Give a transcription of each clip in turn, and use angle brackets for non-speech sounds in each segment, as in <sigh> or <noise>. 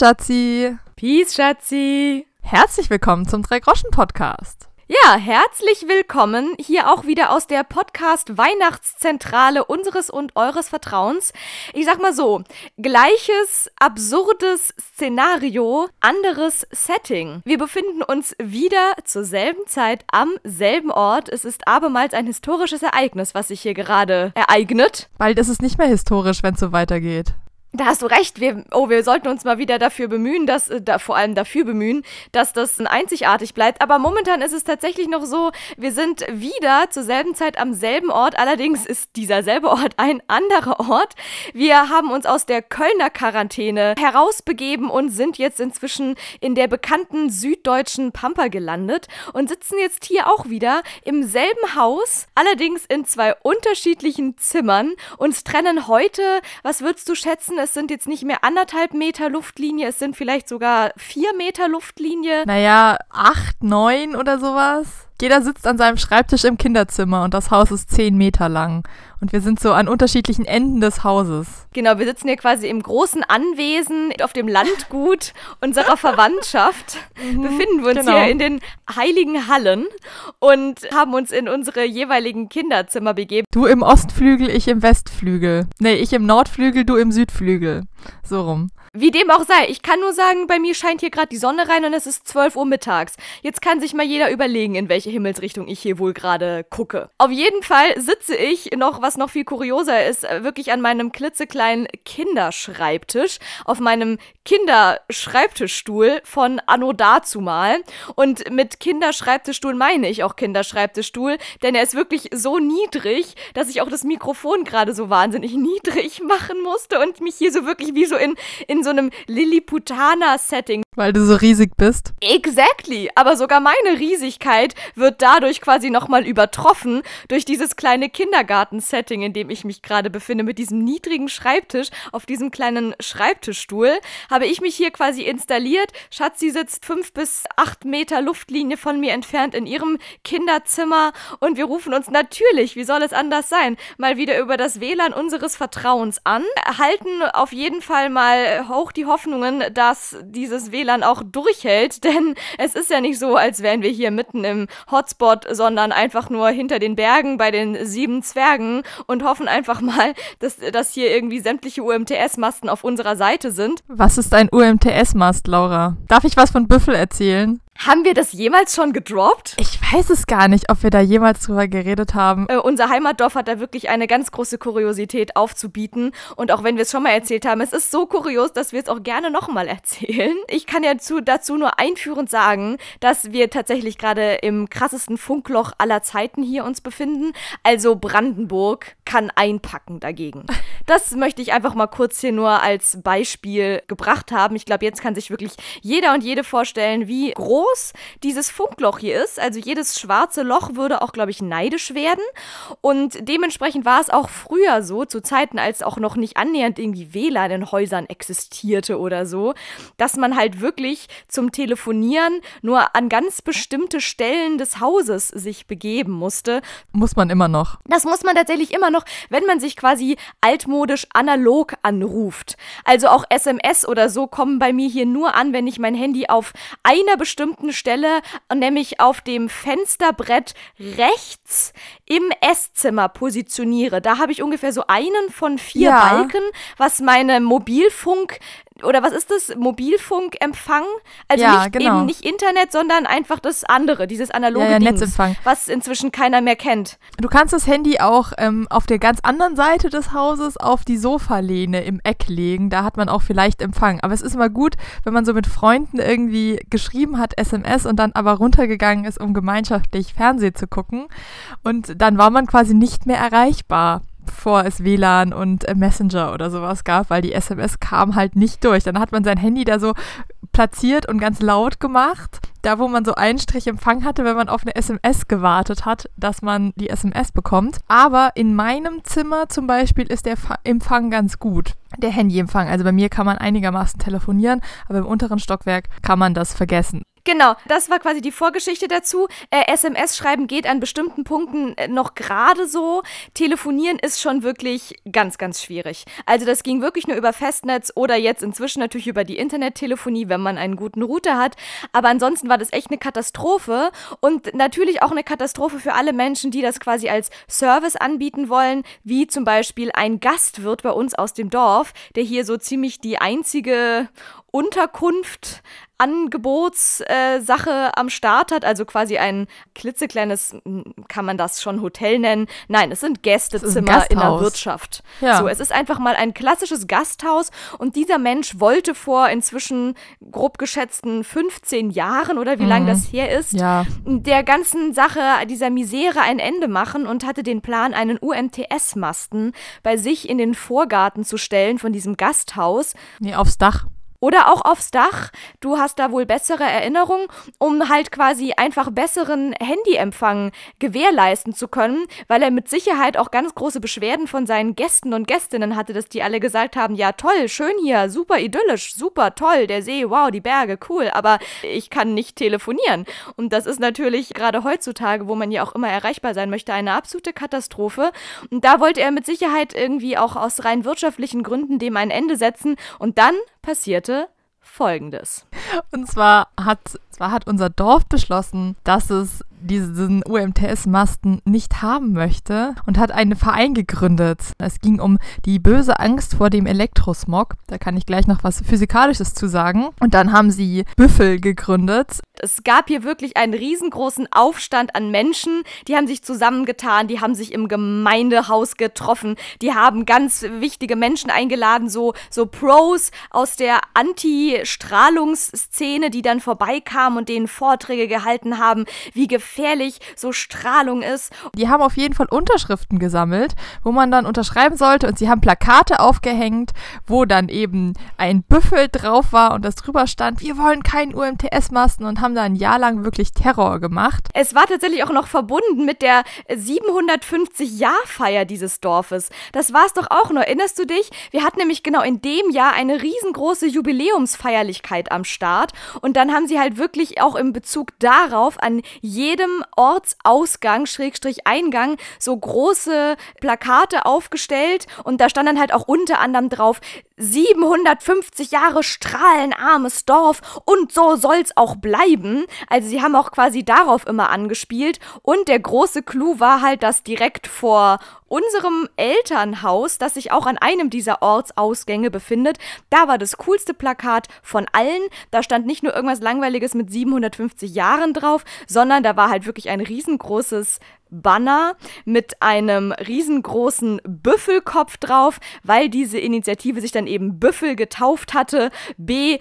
Schatzi. Peace, Schatzi. Herzlich willkommen zum Drei-Groschen-Podcast. Ja, herzlich willkommen hier auch wieder aus der Podcast Weihnachtszentrale unseres und eures Vertrauens. Ich sag mal so, gleiches absurdes Szenario, anderes Setting. Wir befinden uns wieder zur selben Zeit am selben Ort. Es ist abermals ein historisches Ereignis, was sich hier gerade ereignet. Bald ist es nicht mehr historisch, wenn es so weitergeht. Da hast du recht. Wir, oh, wir sollten uns mal wieder dafür bemühen, dass, äh, da, vor allem dafür bemühen, dass das einzigartig bleibt. Aber momentan ist es tatsächlich noch so, wir sind wieder zur selben Zeit am selben Ort. Allerdings ist dieser selbe Ort ein anderer Ort. Wir haben uns aus der Kölner Quarantäne herausbegeben und sind jetzt inzwischen in der bekannten süddeutschen Pampa gelandet und sitzen jetzt hier auch wieder im selben Haus, allerdings in zwei unterschiedlichen Zimmern. Uns trennen heute, was würdest du schätzen, es sind jetzt nicht mehr anderthalb Meter Luftlinie, es sind vielleicht sogar vier Meter Luftlinie. Naja, acht, neun oder sowas. Jeder sitzt an seinem Schreibtisch im Kinderzimmer und das Haus ist zehn Meter lang. Und wir sind so an unterschiedlichen Enden des Hauses. Genau, wir sitzen hier quasi im großen Anwesen auf dem Landgut <laughs> unserer Verwandtschaft. Mhm, befinden wir uns genau. hier in den heiligen Hallen und haben uns in unsere jeweiligen Kinderzimmer begeben. Du im Ostflügel, ich im Westflügel. Nee, ich im Nordflügel, du im Südflügel. So rum. Wie dem auch sei, ich kann nur sagen, bei mir scheint hier gerade die Sonne rein und es ist 12 Uhr mittags. Jetzt kann sich mal jeder überlegen, in welche Himmelsrichtung ich hier wohl gerade gucke. Auf jeden Fall sitze ich noch, was noch viel kurioser ist, wirklich an meinem klitzekleinen Kinderschreibtisch, auf meinem Kinderschreibtischstuhl von Anno dazumal. Und mit Kinderschreibtischstuhl meine ich auch Kinderschreibtischstuhl, denn er ist wirklich so niedrig, dass ich auch das Mikrofon gerade so wahnsinnig <laughs> niedrig machen musste und mich hier so wirklich wie so in, in in so einem Lilliputaner-Setting. Weil du so riesig bist. Exactly. Aber sogar meine Riesigkeit wird dadurch quasi nochmal übertroffen durch dieses kleine Kindergarten-Setting, in dem ich mich gerade befinde, mit diesem niedrigen Schreibtisch auf diesem kleinen Schreibtischstuhl. Habe ich mich hier quasi installiert. Schatzi sitzt fünf bis acht Meter Luftlinie von mir entfernt in ihrem Kinderzimmer und wir rufen uns natürlich, wie soll es anders sein, mal wieder über das WLAN unseres Vertrauens an. Halten auf jeden Fall mal hoch die Hoffnungen, dass dieses WLAN auch durchhält, <laughs> denn es ist ja nicht so, als wären wir hier mitten im Hotspot, sondern einfach nur hinter den Bergen bei den sieben Zwergen und hoffen einfach mal, dass, dass hier irgendwie sämtliche UMTS-Masten auf unserer Seite sind. Was ist ein UMTS-Mast, Laura? Darf ich was von Büffel erzählen? Haben wir das jemals schon gedroppt? Ich weiß es gar nicht, ob wir da jemals drüber geredet haben. Äh, unser Heimatdorf hat da wirklich eine ganz große Kuriosität aufzubieten. Und auch wenn wir es schon mal erzählt haben, es ist so kurios, dass wir es auch gerne nochmal erzählen. Ich kann ja zu, dazu nur einführend sagen, dass wir tatsächlich gerade im krassesten Funkloch aller Zeiten hier uns befinden. Also Brandenburg kann einpacken dagegen. <laughs> Das möchte ich einfach mal kurz hier nur als Beispiel gebracht haben. Ich glaube, jetzt kann sich wirklich jeder und jede vorstellen, wie groß groß dieses Funkloch hier ist. Also jedes schwarze Loch würde auch, glaube ich, neidisch werden. Und dementsprechend war es auch früher so, zu Zeiten, als auch noch nicht annähernd irgendwie WLAN in Häusern existierte oder so, dass man halt wirklich zum Telefonieren nur an ganz bestimmte Stellen des Hauses sich begeben musste. Muss man immer noch. Das muss man tatsächlich immer noch, wenn man sich quasi altmodisch analog anruft. Also auch SMS oder so kommen bei mir hier nur an, wenn ich mein Handy auf einer bestimmten bestimmten Stelle, nämlich auf dem Fensterbrett rechts im Esszimmer positioniere. Da habe ich ungefähr so einen von vier ja. Balken, was meine Mobilfunk oder was ist das? Mobilfunkempfang? Also ja, nicht, genau. eben nicht Internet, sondern einfach das andere, dieses analoge ja, ja, Dings, Netzempfang. was inzwischen keiner mehr kennt. Du kannst das Handy auch ähm, auf der ganz anderen Seite des Hauses auf die Sofalehne im Eck legen. Da hat man auch vielleicht Empfang. Aber es ist immer gut, wenn man so mit Freunden irgendwie geschrieben hat, SMS und dann aber runtergegangen ist, um gemeinschaftlich Fernsehen zu gucken. Und dann war man quasi nicht mehr erreichbar bevor es WLAN und äh, Messenger oder sowas gab, weil die SMS kam halt nicht durch. Dann hat man sein Handy da so platziert und ganz laut gemacht, da wo man so einen Strich Empfang hatte, wenn man auf eine SMS gewartet hat, dass man die SMS bekommt. Aber in meinem Zimmer zum Beispiel ist der Empfang ganz gut. Der Handyempfang. Also bei mir kann man einigermaßen telefonieren, aber im unteren Stockwerk kann man das vergessen. Genau, das war quasi die Vorgeschichte dazu. Äh, SMS schreiben geht an bestimmten Punkten äh, noch gerade so. Telefonieren ist schon wirklich ganz, ganz schwierig. Also das ging wirklich nur über Festnetz oder jetzt inzwischen natürlich über die Internettelefonie, wenn man einen guten Router hat. Aber ansonsten war das echt eine Katastrophe und natürlich auch eine Katastrophe für alle Menschen, die das quasi als Service anbieten wollen, wie zum Beispiel ein Gastwirt bei uns aus dem Dorf, der hier so ziemlich die einzige Unterkunft Angebotssache äh, am Start hat, also quasi ein klitzekleines, kann man das schon Hotel nennen? Nein, es sind Gästezimmer es in der Wirtschaft. Ja. So, es ist einfach mal ein klassisches Gasthaus und dieser Mensch wollte vor inzwischen grob geschätzten 15 Jahren oder wie mhm. lange das her ist, ja. der ganzen Sache, dieser Misere ein Ende machen und hatte den Plan, einen UMTS-Masten bei sich in den Vorgarten zu stellen von diesem Gasthaus. Nee, aufs Dach. Oder auch aufs Dach. Du hast da wohl bessere Erinnerungen, um halt quasi einfach besseren Handyempfang gewährleisten zu können, weil er mit Sicherheit auch ganz große Beschwerden von seinen Gästen und Gästinnen hatte, dass die alle gesagt haben, ja toll, schön hier, super idyllisch, super toll, der See, wow, die Berge, cool, aber ich kann nicht telefonieren. Und das ist natürlich gerade heutzutage, wo man ja auch immer erreichbar sein möchte, eine absolute Katastrophe. Und da wollte er mit Sicherheit irgendwie auch aus rein wirtschaftlichen Gründen dem ein Ende setzen. Und dann passierte Folgendes. Und zwar hat, zwar hat unser Dorf beschlossen, dass es diesen UMTS-Masten nicht haben möchte und hat einen Verein gegründet. Es ging um die böse Angst vor dem Elektrosmog. Da kann ich gleich noch was Physikalisches zu sagen. Und dann haben sie Büffel gegründet. Es gab hier wirklich einen riesengroßen Aufstand an Menschen, die haben sich zusammengetan, die haben sich im Gemeindehaus getroffen, die haben ganz wichtige Menschen eingeladen, so, so Pros aus der Anti-Strahlungsszene, die dann vorbeikamen und denen Vorträge gehalten haben, wie gefährlich so Strahlung ist. Die haben auf jeden Fall Unterschriften gesammelt, wo man dann unterschreiben sollte und sie haben Plakate aufgehängt, wo dann eben ein Büffel drauf war und das drüber stand, wir wollen keinen UMTS-Masten und haben da ein Jahr lang wirklich Terror gemacht. Es war tatsächlich auch noch verbunden mit der 750-Jahr-Feier dieses Dorfes. Das war es doch auch noch. Erinnerst du dich? Wir hatten nämlich genau in dem Jahr eine riesengroße Jubiläumsfeierlichkeit am Start und dann haben sie halt wirklich auch im Bezug darauf an jede jedem Ortsausgang, Schrägstrich Eingang, so große Plakate aufgestellt und da stand dann halt auch unter anderem drauf, 750 Jahre strahlenarmes Dorf und so soll's auch bleiben. Also sie haben auch quasi darauf immer angespielt und der große Clou war halt, dass direkt vor unserem Elternhaus, das sich auch an einem dieser Ortsausgänge befindet, da war das coolste Plakat von allen. Da stand nicht nur irgendwas Langweiliges mit 750 Jahren drauf, sondern da war halt wirklich ein riesengroßes Banner mit einem riesengroßen Büffelkopf drauf, weil diese Initiative sich dann eben Büffel getauft hatte. B.Ü.F.F.L.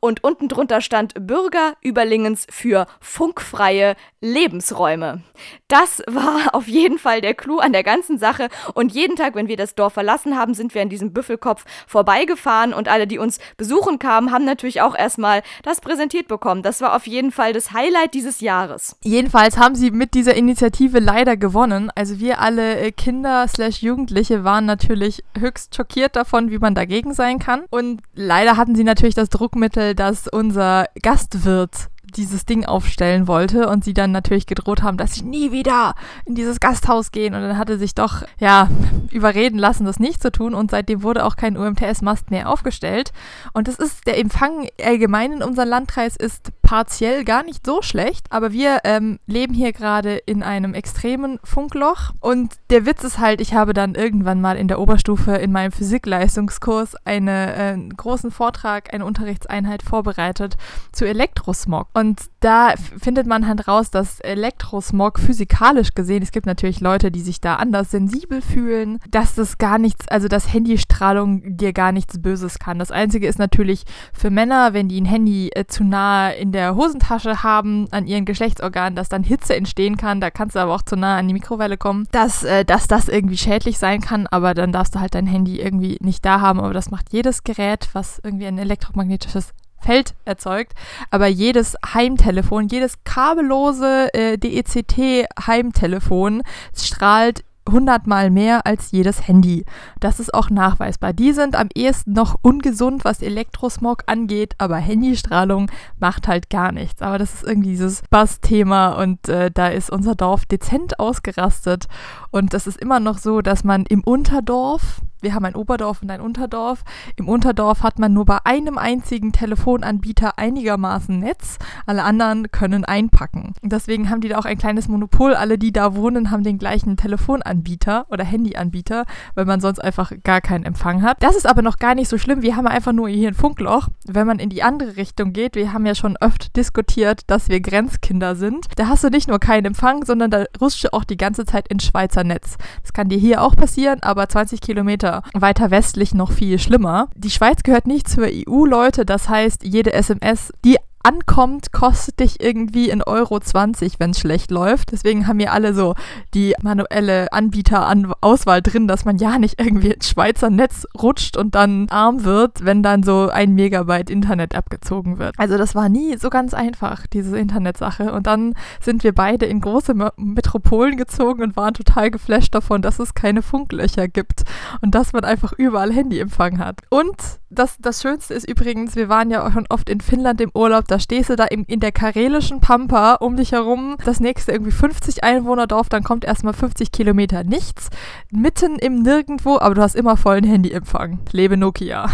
und unten drunter stand Bürger Überlingens für funkfreie Lebensräume. Das war <laughs> auf jeden Fall der Clou an der ganzen Sache und jeden Tag, wenn wir das Dorf verlassen haben, sind wir an diesem Büffelkopf vorbeigefahren und alle, die uns besuchen kamen, haben natürlich auch erstmal das präsentiert bekommen. Das war auf jeden Fall das Highlight dieses Jahres. Jahres. Jedenfalls haben sie mit dieser Initiative leider gewonnen. Also wir alle äh, Kinder slash Jugendliche waren natürlich höchst schockiert davon, wie man dagegen sein kann. Und leider hatten sie natürlich das Druckmittel, dass unser Gastwirt dieses Ding aufstellen wollte und sie dann natürlich gedroht haben, dass sie nie wieder in dieses Gasthaus gehen und dann hatte sich doch, ja, <laughs> überreden lassen, das nicht zu tun und seitdem wurde auch kein UMTS-Mast mehr aufgestellt und das ist, der Empfang allgemein in unserem Landkreis ist partiell gar nicht so schlecht, aber wir ähm, leben hier gerade in einem extremen Funkloch und der Witz ist halt, ich habe dann irgendwann mal in der Oberstufe in meinem Physikleistungskurs einen äh, großen Vortrag, eine Unterrichtseinheit vorbereitet zu Elektrosmog und da findet man halt raus, dass Elektrosmog physikalisch gesehen, es gibt natürlich Leute, die sich da anders sensibel fühlen, dass das gar nichts, also dass Handystrahlung dir gar nichts Böses kann. Das Einzige ist natürlich für Männer, wenn die ein Handy äh, zu nah in der Hosentasche haben, an ihren Geschlechtsorganen, dass dann Hitze entstehen kann. Da kannst du aber auch zu nah an die Mikrowelle kommen, dass, äh, dass das irgendwie schädlich sein kann, aber dann darfst du halt dein Handy irgendwie nicht da haben. Aber das macht jedes Gerät, was irgendwie ein elektromagnetisches Feld erzeugt, aber jedes Heimtelefon, jedes kabellose äh, DECT-Heimtelefon strahlt hundertmal mehr als jedes Handy. Das ist auch nachweisbar. Die sind am ehesten noch ungesund, was Elektrosmog angeht, aber Handystrahlung macht halt gar nichts. Aber das ist irgendwie dieses Bass-Thema und äh, da ist unser Dorf dezent ausgerastet. Und das ist immer noch so, dass man im Unterdorf, wir haben ein Oberdorf und ein Unterdorf. Im Unterdorf hat man nur bei einem einzigen Telefonanbieter einigermaßen Netz. Alle anderen können einpacken. Deswegen haben die da auch ein kleines Monopol. Alle, die da wohnen, haben den gleichen Telefonanbieter oder Handyanbieter, weil man sonst einfach gar keinen Empfang hat. Das ist aber noch gar nicht so schlimm. Wir haben einfach nur hier ein Funkloch. Wenn man in die andere Richtung geht, wir haben ja schon oft diskutiert, dass wir Grenzkinder sind. Da hast du nicht nur keinen Empfang, sondern da rutscht du auch die ganze Zeit ins Schweizer Netz. Das kann dir hier auch passieren, aber 20 Kilometer Kilometer weiter westlich noch viel schlimmer. Die Schweiz gehört nicht zur EU, Leute. Das heißt, jede SMS, die ankommt, kostet dich irgendwie in Euro 20, wenn es schlecht läuft. Deswegen haben wir alle so die manuelle Anbieterauswahl drin, dass man ja nicht irgendwie ins Schweizer Netz rutscht und dann arm wird, wenn dann so ein Megabyte Internet abgezogen wird. Also das war nie so ganz einfach, diese Internetsache. Und dann sind wir beide in große Metropolen gezogen und waren total geflasht davon, dass es keine Funklöcher gibt und dass man einfach überall Handyempfang hat. Und das, das Schönste ist übrigens, wir waren ja auch schon oft in Finnland im Urlaub, da stehst du da in, in der karelischen Pampa um dich herum, das nächste irgendwie 50 Einwohnerdorf, dann kommt erstmal 50 Kilometer nichts, mitten im Nirgendwo, aber du hast immer vollen Handyempfang. Lebe Nokia.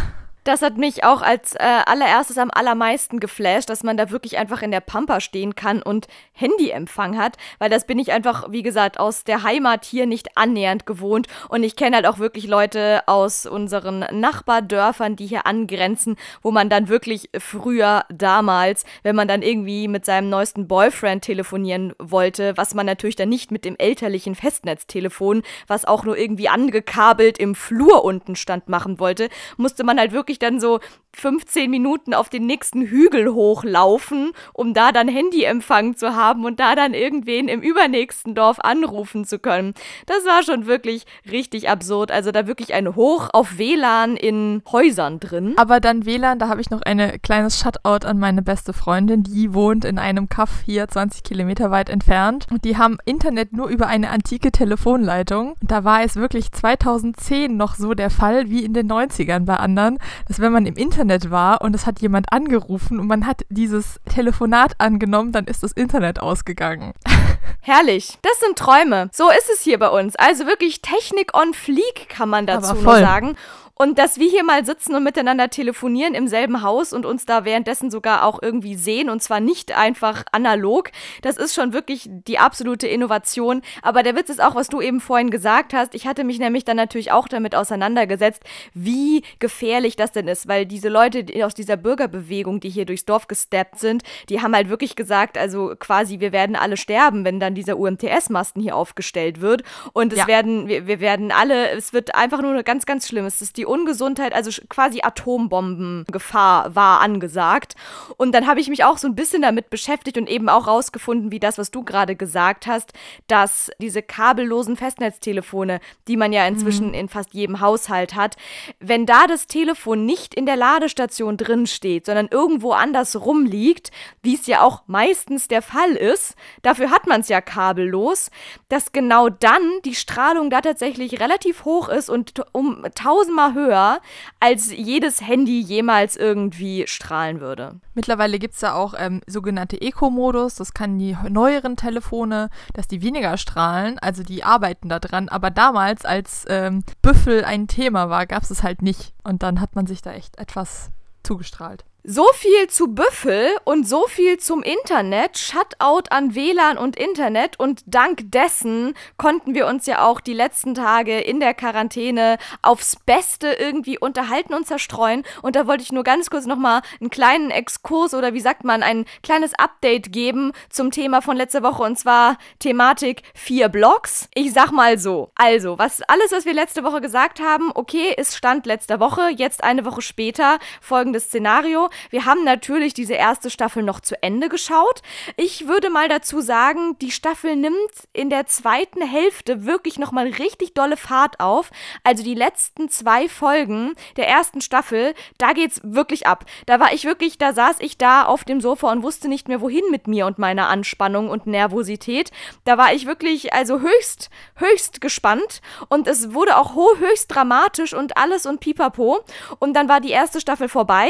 Das hat mich auch als äh, allererstes am allermeisten geflasht, dass man da wirklich einfach in der Pampa stehen kann und Handyempfang hat, weil das bin ich einfach, wie gesagt, aus der Heimat hier nicht annähernd gewohnt. Und ich kenne halt auch wirklich Leute aus unseren Nachbardörfern, die hier angrenzen, wo man dann wirklich früher damals, wenn man dann irgendwie mit seinem neuesten Boyfriend telefonieren wollte, was man natürlich dann nicht mit dem elterlichen Festnetztelefon, was auch nur irgendwie angekabelt im Flur unten stand, machen wollte, musste man halt wirklich wirklich dann so 15 Minuten auf den nächsten Hügel hochlaufen, um da dann Handyempfang zu haben und da dann irgendwen im übernächsten Dorf anrufen zu können. Das war schon wirklich richtig absurd. Also da wirklich ein Hoch auf WLAN in Häusern drin. Aber dann WLAN, da habe ich noch ein kleines Shutout an meine beste Freundin. Die wohnt in einem Kaff hier 20 Kilometer weit entfernt. Und die haben Internet nur über eine antike Telefonleitung. Und da war es wirklich 2010 noch so der Fall wie in den 90ern bei anderen, dass wenn man im Internet war und es hat jemand angerufen und man hat dieses Telefonat angenommen, dann ist das Internet ausgegangen. <laughs> Herrlich. Das sind Träume. So ist es hier bei uns. Also wirklich Technik on Fleek kann man dazu nur sagen. Und dass wir hier mal sitzen und miteinander telefonieren im selben Haus und uns da währenddessen sogar auch irgendwie sehen und zwar nicht einfach analog, das ist schon wirklich die absolute Innovation. Aber der Witz ist auch, was du eben vorhin gesagt hast. Ich hatte mich nämlich dann natürlich auch damit auseinandergesetzt, wie gefährlich das denn ist, weil diese Leute aus dieser Bürgerbewegung, die hier durchs Dorf gesteppt sind, die haben halt wirklich gesagt, also quasi, wir werden alle sterben, wenn dann dieser UMTS-Masten hier aufgestellt wird. Und es ja. werden, wir, wir werden alle, es wird einfach nur ganz, ganz schlimm. Es ist die Ungesundheit, also quasi Atombombengefahr war angesagt. Und dann habe ich mich auch so ein bisschen damit beschäftigt und eben auch rausgefunden, wie das, was du gerade gesagt hast, dass diese kabellosen Festnetztelefone, die man ja inzwischen mhm. in fast jedem Haushalt hat, wenn da das Telefon nicht in der Ladestation drin steht, sondern irgendwo anders rumliegt, wie es ja auch meistens der Fall ist, dafür hat man es ja kabellos, dass genau dann die Strahlung da tatsächlich relativ hoch ist und um tausendmal höher, als jedes Handy jemals irgendwie strahlen würde. Mittlerweile gibt es da auch ähm, sogenannte Eco-Modus. Das kann die neueren Telefone, dass die weniger strahlen. Also die arbeiten da dran. Aber damals, als ähm, Büffel ein Thema war, gab es es halt nicht. Und dann hat man sich da echt etwas zugestrahlt. So viel zu Büffel und so viel zum Internet. Shutout an WLAN und Internet. Und dank dessen konnten wir uns ja auch die letzten Tage in der Quarantäne aufs Beste irgendwie unterhalten und zerstreuen. Und da wollte ich nur ganz kurz nochmal einen kleinen Exkurs oder wie sagt man, ein kleines Update geben zum Thema von letzter Woche. Und zwar Thematik vier Blogs. Ich sag mal so. Also, was alles, was wir letzte Woche gesagt haben, okay, ist Stand letzter Woche. Jetzt eine Woche später folgendes Szenario Wir haben natürlich diese erste Staffel noch zu Ende geschaut. Ich würde mal dazu sagen, die Staffel nimmt in der zweiten Hälfte wirklich nochmal richtig dolle Fahrt auf. Also die letzten zwei Folgen der ersten Staffel, da geht's wirklich ab. Da war ich wirklich, da saß ich da auf dem Sofa und wusste nicht mehr wohin mit mir und meiner Anspannung und Nervosität. Da war ich wirklich also höchst, höchst gespannt und es wurde auch höchst dramatisch und alles und pipapo. Und dann war die erste Staffel vorbei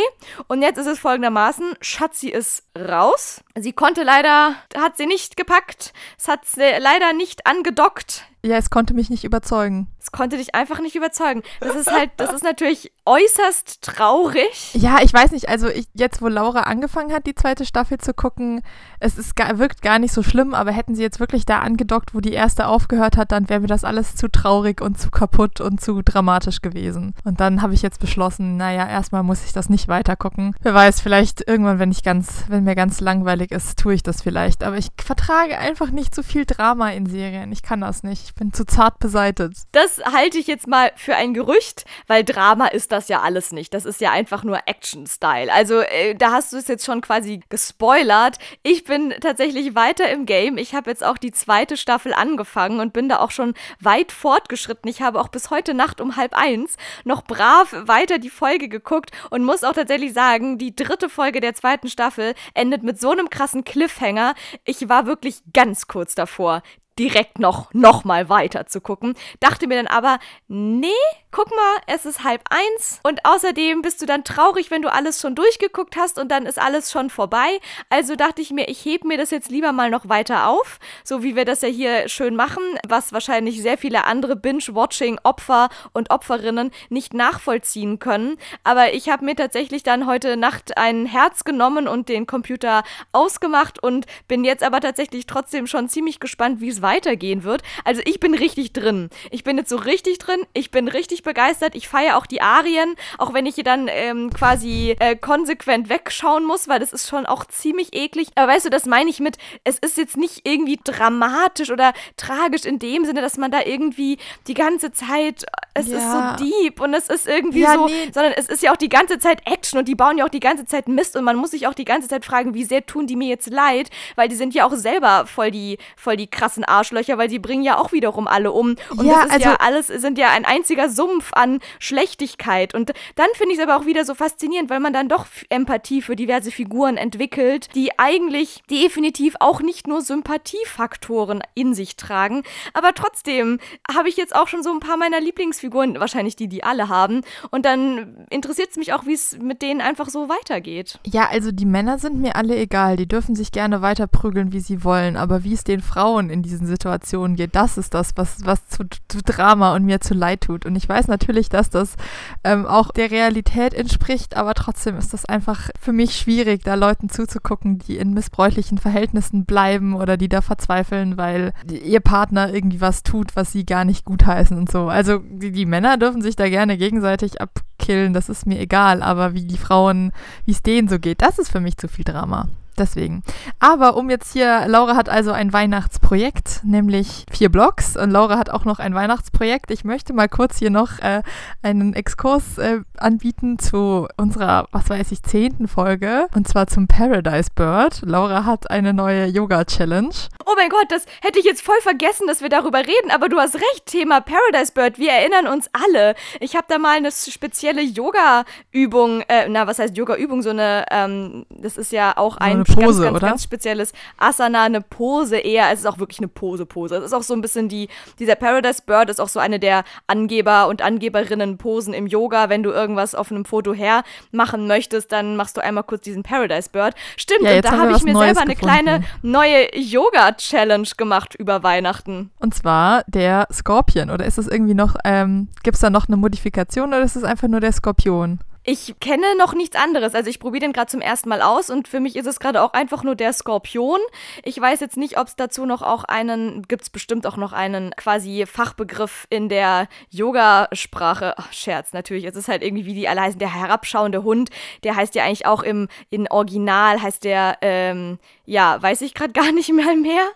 und jetzt ist es folgendermaßen, Schatzi ist raus. Sie konnte leider, hat sie nicht gepackt, es hat sie leider nicht angedockt. Ja, es konnte mich nicht überzeugen. Es konnte dich einfach nicht überzeugen. Das ist halt, das ist natürlich äußerst traurig. Ja, ich weiß nicht, also ich, jetzt, wo Laura angefangen hat, die zweite Staffel zu gucken, es ist wirkt gar nicht so schlimm, aber hätten sie jetzt wirklich da angedockt, wo die erste aufgehört hat, dann wäre mir das alles zu traurig und zu kaputt und zu dramatisch gewesen. Und dann habe ich jetzt beschlossen, naja, erstmal muss ich das nicht weiter gucken. Wer weiß, vielleicht irgendwann, wenn ich ganz, wenn mir ganz langweilig ist, tue ich das vielleicht. Aber ich vertrage einfach nicht so viel Drama in Serien. Ich kann das nicht. Ich bin zu zart beseitet. Das halte ich jetzt mal für ein Gerücht, weil Drama ist das ja alles nicht. Das ist ja einfach nur Action-Style. Also äh, da hast du es jetzt schon quasi gespoilert. Ich bin tatsächlich weiter im Game. Ich habe jetzt auch die zweite Staffel angefangen und bin da auch schon weit fortgeschritten. Ich habe auch bis heute Nacht um halb eins noch brav weiter die Folge geguckt und muss auch tatsächlich sagen, die dritte Folge der zweiten Staffel endet mit so einem krassen Cliffhanger. Ich war wirklich ganz kurz davor, direkt noch, noch mal weiter zu gucken. Dachte mir dann aber, nee, guck mal, es ist halb eins und außerdem bist du dann traurig, wenn du alles schon durchgeguckt hast und dann ist alles schon vorbei. Also dachte ich mir, ich hebe mir das jetzt lieber mal noch weiter auf, so wie wir das ja hier schön machen, was wahrscheinlich sehr viele andere Binge-Watching-Opfer und Opferinnen nicht nachvollziehen können. Aber ich habe mir tatsächlich dann heute Nacht ein Herz genommen und den Computer ausgemacht und bin jetzt aber tatsächlich trotzdem schon ziemlich gespannt, wie es weitergehen wird. Also ich bin richtig drin. Ich bin jetzt so richtig drin. Ich bin richtig begeistert. Ich feiere auch die Arien, auch wenn ich hier dann ähm, quasi äh, konsequent wegschauen muss, weil das ist schon auch ziemlich eklig. Aber weißt du, das meine ich mit, es ist jetzt nicht irgendwie dramatisch oder tragisch in dem Sinne, dass man da irgendwie die ganze Zeit, es ja. ist so deep und es ist irgendwie ja, so, nee. sondern es ist ja auch die ganze Zeit Action und die bauen ja auch die ganze Zeit Mist und man muss sich auch die ganze Zeit fragen, wie sehr tun die mir jetzt leid, weil die sind ja auch selber voll die, voll die krassen. Arschlöcher, weil sie bringen ja auch wiederum alle um. Und ja, das ist also, ja alles, sind ja ein einziger Sumpf an Schlechtigkeit. Und dann finde ich es aber auch wieder so faszinierend, weil man dann doch Empathie für diverse Figuren entwickelt, die eigentlich definitiv auch nicht nur Sympathiefaktoren in sich tragen. Aber trotzdem habe ich jetzt auch schon so ein paar meiner Lieblingsfiguren, wahrscheinlich die, die alle haben. Und dann interessiert es mich auch, wie es mit denen einfach so weitergeht. Ja, also die Männer sind mir alle egal. Die dürfen sich gerne weiter prügeln, wie sie wollen. Aber wie es den Frauen in diesen Situationen geht. Das ist das, was, was zu, zu Drama und mir zu leid tut. Und ich weiß natürlich, dass das ähm, auch der Realität entspricht, aber trotzdem ist das einfach für mich schwierig, da Leuten zuzugucken, die in missbräuchlichen Verhältnissen bleiben oder die da verzweifeln, weil ihr Partner irgendwie was tut, was sie gar nicht gutheißen und so. Also die, die Männer dürfen sich da gerne gegenseitig abkillen, das ist mir egal, aber wie die Frauen, wie es denen so geht, das ist für mich zu viel Drama deswegen. Aber um jetzt hier, Laura hat also ein Weihnachtsprojekt, nämlich vier Blogs. Und Laura hat auch noch ein Weihnachtsprojekt. Ich möchte mal kurz hier noch äh, einen Exkurs äh, anbieten zu unserer, was weiß ich, zehnten Folge. Und zwar zum Paradise Bird. Laura hat eine neue Yoga-Challenge. Oh mein Gott, das hätte ich jetzt voll vergessen, dass wir darüber reden. Aber du hast recht, Thema Paradise Bird. Wir erinnern uns alle. Ich habe da mal eine spezielle Yoga-Übung, äh, na, was heißt Yoga-Übung? So eine, ähm, das ist ja auch ein Pose, ganz, ganz, oder? ganz spezielles Asana, eine Pose eher. Es ist auch wirklich eine Pose-Pose. Es ist auch so ein bisschen die, dieser Paradise Bird ist auch so eine der Angeber und Angeberinnen-Posen im Yoga. Wenn du irgendwas auf einem Foto hermachen möchtest, dann machst du einmal kurz diesen Paradise Bird. Stimmt, ja, und da habe ich mir Neues selber eine gefunden. kleine neue Yoga-Challenge gemacht über Weihnachten. Und zwar der Skorpion. Oder ist es irgendwie noch, ähm, gibt es da noch eine Modifikation oder ist es einfach nur der Skorpion? Ich kenne noch nichts anderes. Also ich probiere den gerade zum ersten Mal aus und für mich ist es gerade auch einfach nur der Skorpion. Ich weiß jetzt nicht, ob es dazu noch auch einen, gibt es bestimmt auch noch einen quasi Fachbegriff in der Yoga-Sprache. Scherz, natürlich. Es ist halt irgendwie, wie die alle heißen, der herabschauende Hund. Der heißt ja eigentlich auch im in Original, heißt der, ähm, ja, weiß ich gerade <laughs> gar nicht mehr mehr.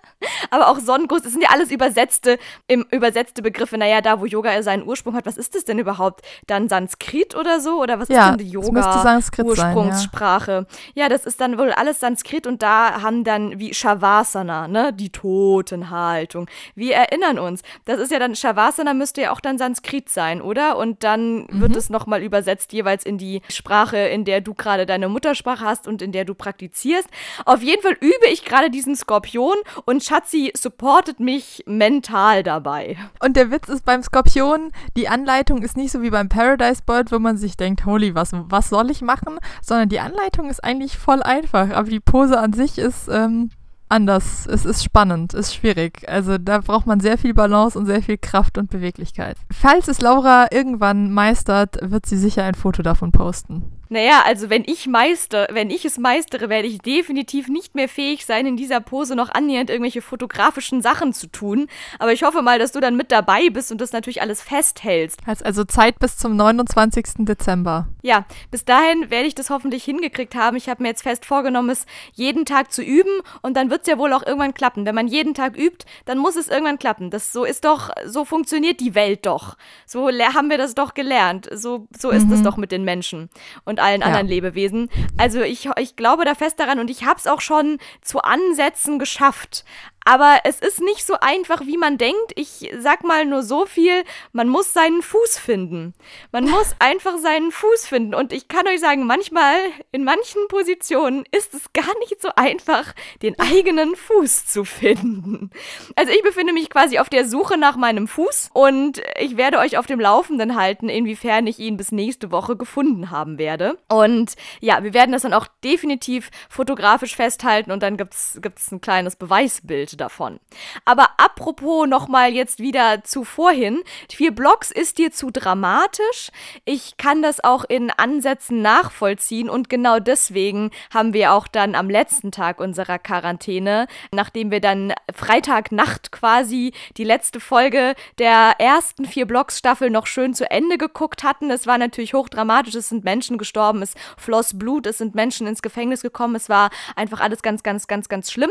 Aber auch Sonnengruß, das sind ja alles übersetzte, im, übersetzte Begriffe. Naja, da wo Yoga seinen Ursprung hat, was ist das denn überhaupt? Dann Sanskrit oder so? Oder was ist ja, die Yoga-Ursprungssprache? Ja. ja, das ist dann wohl alles Sanskrit und da haben dann wie Shavasana, ne, die Totenhaltung. Wir erinnern uns, das ist ja dann, Shavasana müsste ja auch dann Sanskrit sein, oder? Und dann mhm. wird es nochmal übersetzt, jeweils in die Sprache, in der du gerade deine Muttersprache hast und in der du praktizierst. Auf jeden Fall übe ich gerade diesen Skorpion und Schatzi supportet mich mental dabei. Und der Witz ist beim Skorpion, die Anleitung ist nicht so wie beim Paradise Bird, wo man sich denkt, holy, was, was soll ich machen? Sondern die Anleitung ist eigentlich voll einfach, aber die Pose an sich ist ähm, anders. Es ist spannend, ist schwierig. Also da braucht man sehr viel Balance und sehr viel Kraft und Beweglichkeit. Falls es Laura irgendwann meistert, wird sie sicher ein Foto davon posten. Naja, also wenn ich meister, wenn ich es meistere, werde ich definitiv nicht mehr fähig sein, in dieser Pose noch annähernd irgendwelche fotografischen Sachen zu tun. Aber ich hoffe mal, dass du dann mit dabei bist und das natürlich alles festhältst. Also Zeit bis zum 29. Dezember. Ja, bis dahin werde ich das hoffentlich hingekriegt haben. Ich habe mir jetzt fest vorgenommen, es jeden Tag zu üben und dann wird es ja wohl auch irgendwann klappen. Wenn man jeden Tag übt, dann muss es irgendwann klappen. Das so ist doch, so funktioniert die Welt doch. So haben wir das doch gelernt. So, so ist es mhm. doch mit den Menschen. Und allen anderen ja. Lebewesen. Also ich, ich glaube da fest daran und ich habe es auch schon zu Ansätzen geschafft. Aber es ist nicht so einfach, wie man denkt. Ich sag mal nur so viel, man muss seinen Fuß finden. Man muss <laughs> einfach seinen Fuß finden. Und ich kann euch sagen, manchmal, in manchen Positionen ist es gar nicht so einfach, den <laughs> eigenen Fuß zu finden. Also ich befinde mich quasi auf der Suche nach meinem Fuß und ich werde euch auf dem Laufenden halten, inwiefern ich ihn bis nächste Woche gefunden haben werde. Und ja, wir werden das dann auch definitiv fotografisch festhalten und dann gibt es ein kleines Beweisbild Bild davon. Aber apropos nochmal jetzt wieder zu vorhin, vier Blocks ist dir zu dramatisch. Ich kann das auch in Ansätzen nachvollziehen und genau deswegen haben wir auch dann am letzten Tag unserer Quarantäne, nachdem wir dann Freitagnacht quasi die letzte Folge der ersten vier Blocks Staffel noch schön zu Ende geguckt hatten. Es war natürlich hochdramatisch, es sind Menschen gestorben, es floss Blut, es sind Menschen ins Gefängnis gekommen, es war einfach alles ganz, ganz, ganz, ganz schlimm.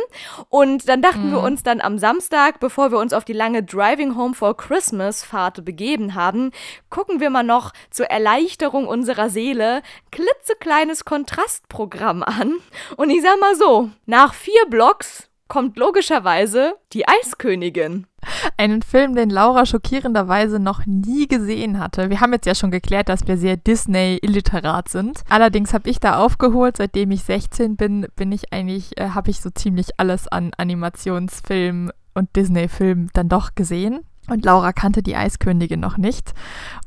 Und dann dachten mhm wir mhm. uns dann am Samstag, bevor wir uns auf die lange Driving Home for Christmas Fahrt begeben haben, gucken wir mal noch zur Erleichterung unserer Seele klitzekleines Kontrastprogramm an. Und ich sag mal so, nach vier Blocks kommt logischerweise die Eiskönigin. Einen Film, den Laura schockierenderweise noch nie gesehen hatte. Wir haben jetzt ja schon geklärt, dass wir sehr Disney-illiterat sind. Allerdings habe ich da aufgeholt, seitdem ich 16 bin, bin ich eigentlich, äh, habe ich so ziemlich alles an Animationsfilmen und Disney-Filmen dann doch gesehen. Und Laura kannte die Eiskönigin noch nicht.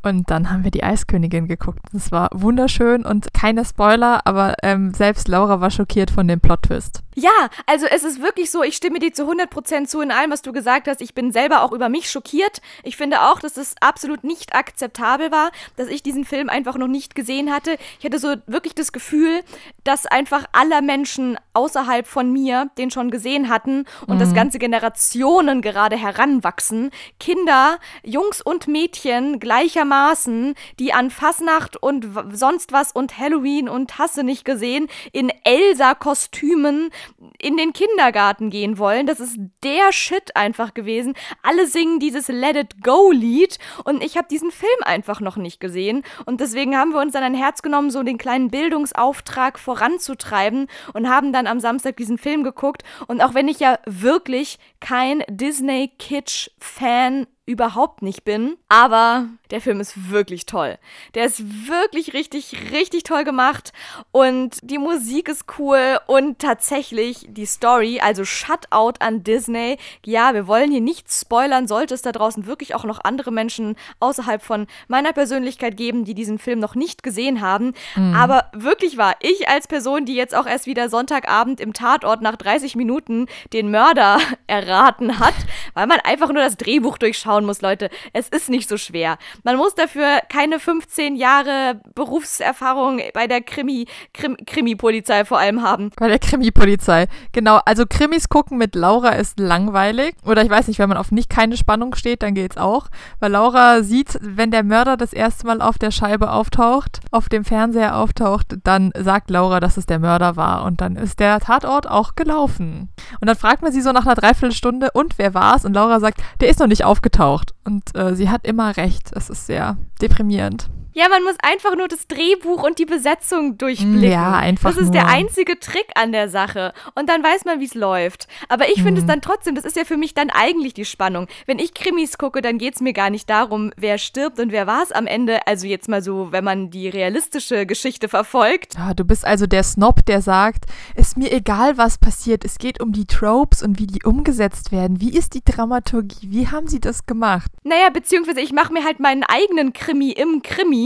Und dann haben wir die Eiskönigin geguckt. Das war wunderschön und keine Spoiler, aber ähm, selbst Laura war schockiert von dem Plot-Twist. Ja, also es ist wirklich so, ich stimme dir zu 100% zu in allem, was du gesagt hast. Ich bin selber auch über mich schockiert. Ich finde auch, dass es absolut nicht akzeptabel war, dass ich diesen Film einfach noch nicht gesehen hatte. Ich hatte so wirklich das Gefühl, dass einfach alle Menschen außerhalb von mir den schon gesehen hatten und mhm. dass ganze Generationen gerade heranwachsen. Kinder, Jungs und Mädchen gleichermaßen, die an Fasnacht und sonst was und Halloween und Hasse nicht gesehen, in Elsa-Kostümen in den Kindergarten gehen wollen. Das ist der Shit einfach gewesen. Alle singen dieses Let It Go Lied und ich habe diesen Film einfach noch nicht gesehen und deswegen haben wir uns dann ein Herz genommen, so den kleinen Bildungsauftrag voranzutreiben und haben dann am Samstag diesen Film geguckt. Und auch wenn ich ja wirklich kein Disney Kitsch Fan überhaupt nicht bin, aber der Film ist wirklich toll. Der ist wirklich richtig, richtig toll gemacht und die Musik ist cool und tatsächlich die Story, also Shutout an Disney. Ja, wir wollen hier nichts spoilern, sollte es da draußen wirklich auch noch andere Menschen außerhalb von meiner Persönlichkeit geben, die diesen Film noch nicht gesehen haben. Mhm. Aber wirklich wahr, ich als Person, die jetzt auch erst wieder Sonntagabend im Tatort nach 30 Minuten den Mörder <laughs> erraten hat, weil man einfach nur das Drehbuch durchschauen muss, Leute. Es ist nicht so schwer. Man muss dafür keine 15 Jahre Berufserfahrung bei der Krimi, Krim, Krimi-Polizei vor allem haben. Bei der Krimi-Polizei. Genau, also Krimis gucken mit Laura ist langweilig. Oder ich weiß nicht, wenn man auf nicht keine Spannung steht, dann geht's auch. Weil Laura sieht, wenn der Mörder das erste Mal auf der Scheibe auftaucht, auf dem Fernseher auftaucht, dann sagt Laura, dass es der Mörder war. Und dann ist der Tatort auch gelaufen. Und dann fragt man sie so nach einer Dreiviertelstunde, und wer war's? Und Laura sagt, der ist noch nicht aufgetaucht. Und äh, sie hat immer recht. Es ist sehr deprimierend. Ja, man muss einfach nur das Drehbuch und die Besetzung durchblicken. Ja, einfach Das ist nur. der einzige Trick an der Sache. Und dann weiß man, wie es läuft. Aber ich finde es Mhm. dann trotzdem, das ist ja für mich dann eigentlich die Spannung. Wenn ich Krimis gucke, dann geht es mir gar nicht darum, wer stirbt und wer war es am Ende. Also jetzt mal so, wenn man die realistische Geschichte verfolgt. Ah, du bist also der Snob, der sagt, ist mir egal, was passiert. Es geht um die Tropes und wie die umgesetzt werden. Wie ist die Dramaturgie? Wie haben sie das gemacht? Naja, beziehungsweise ich mache mir halt meinen eigenen Krimi im Krimi.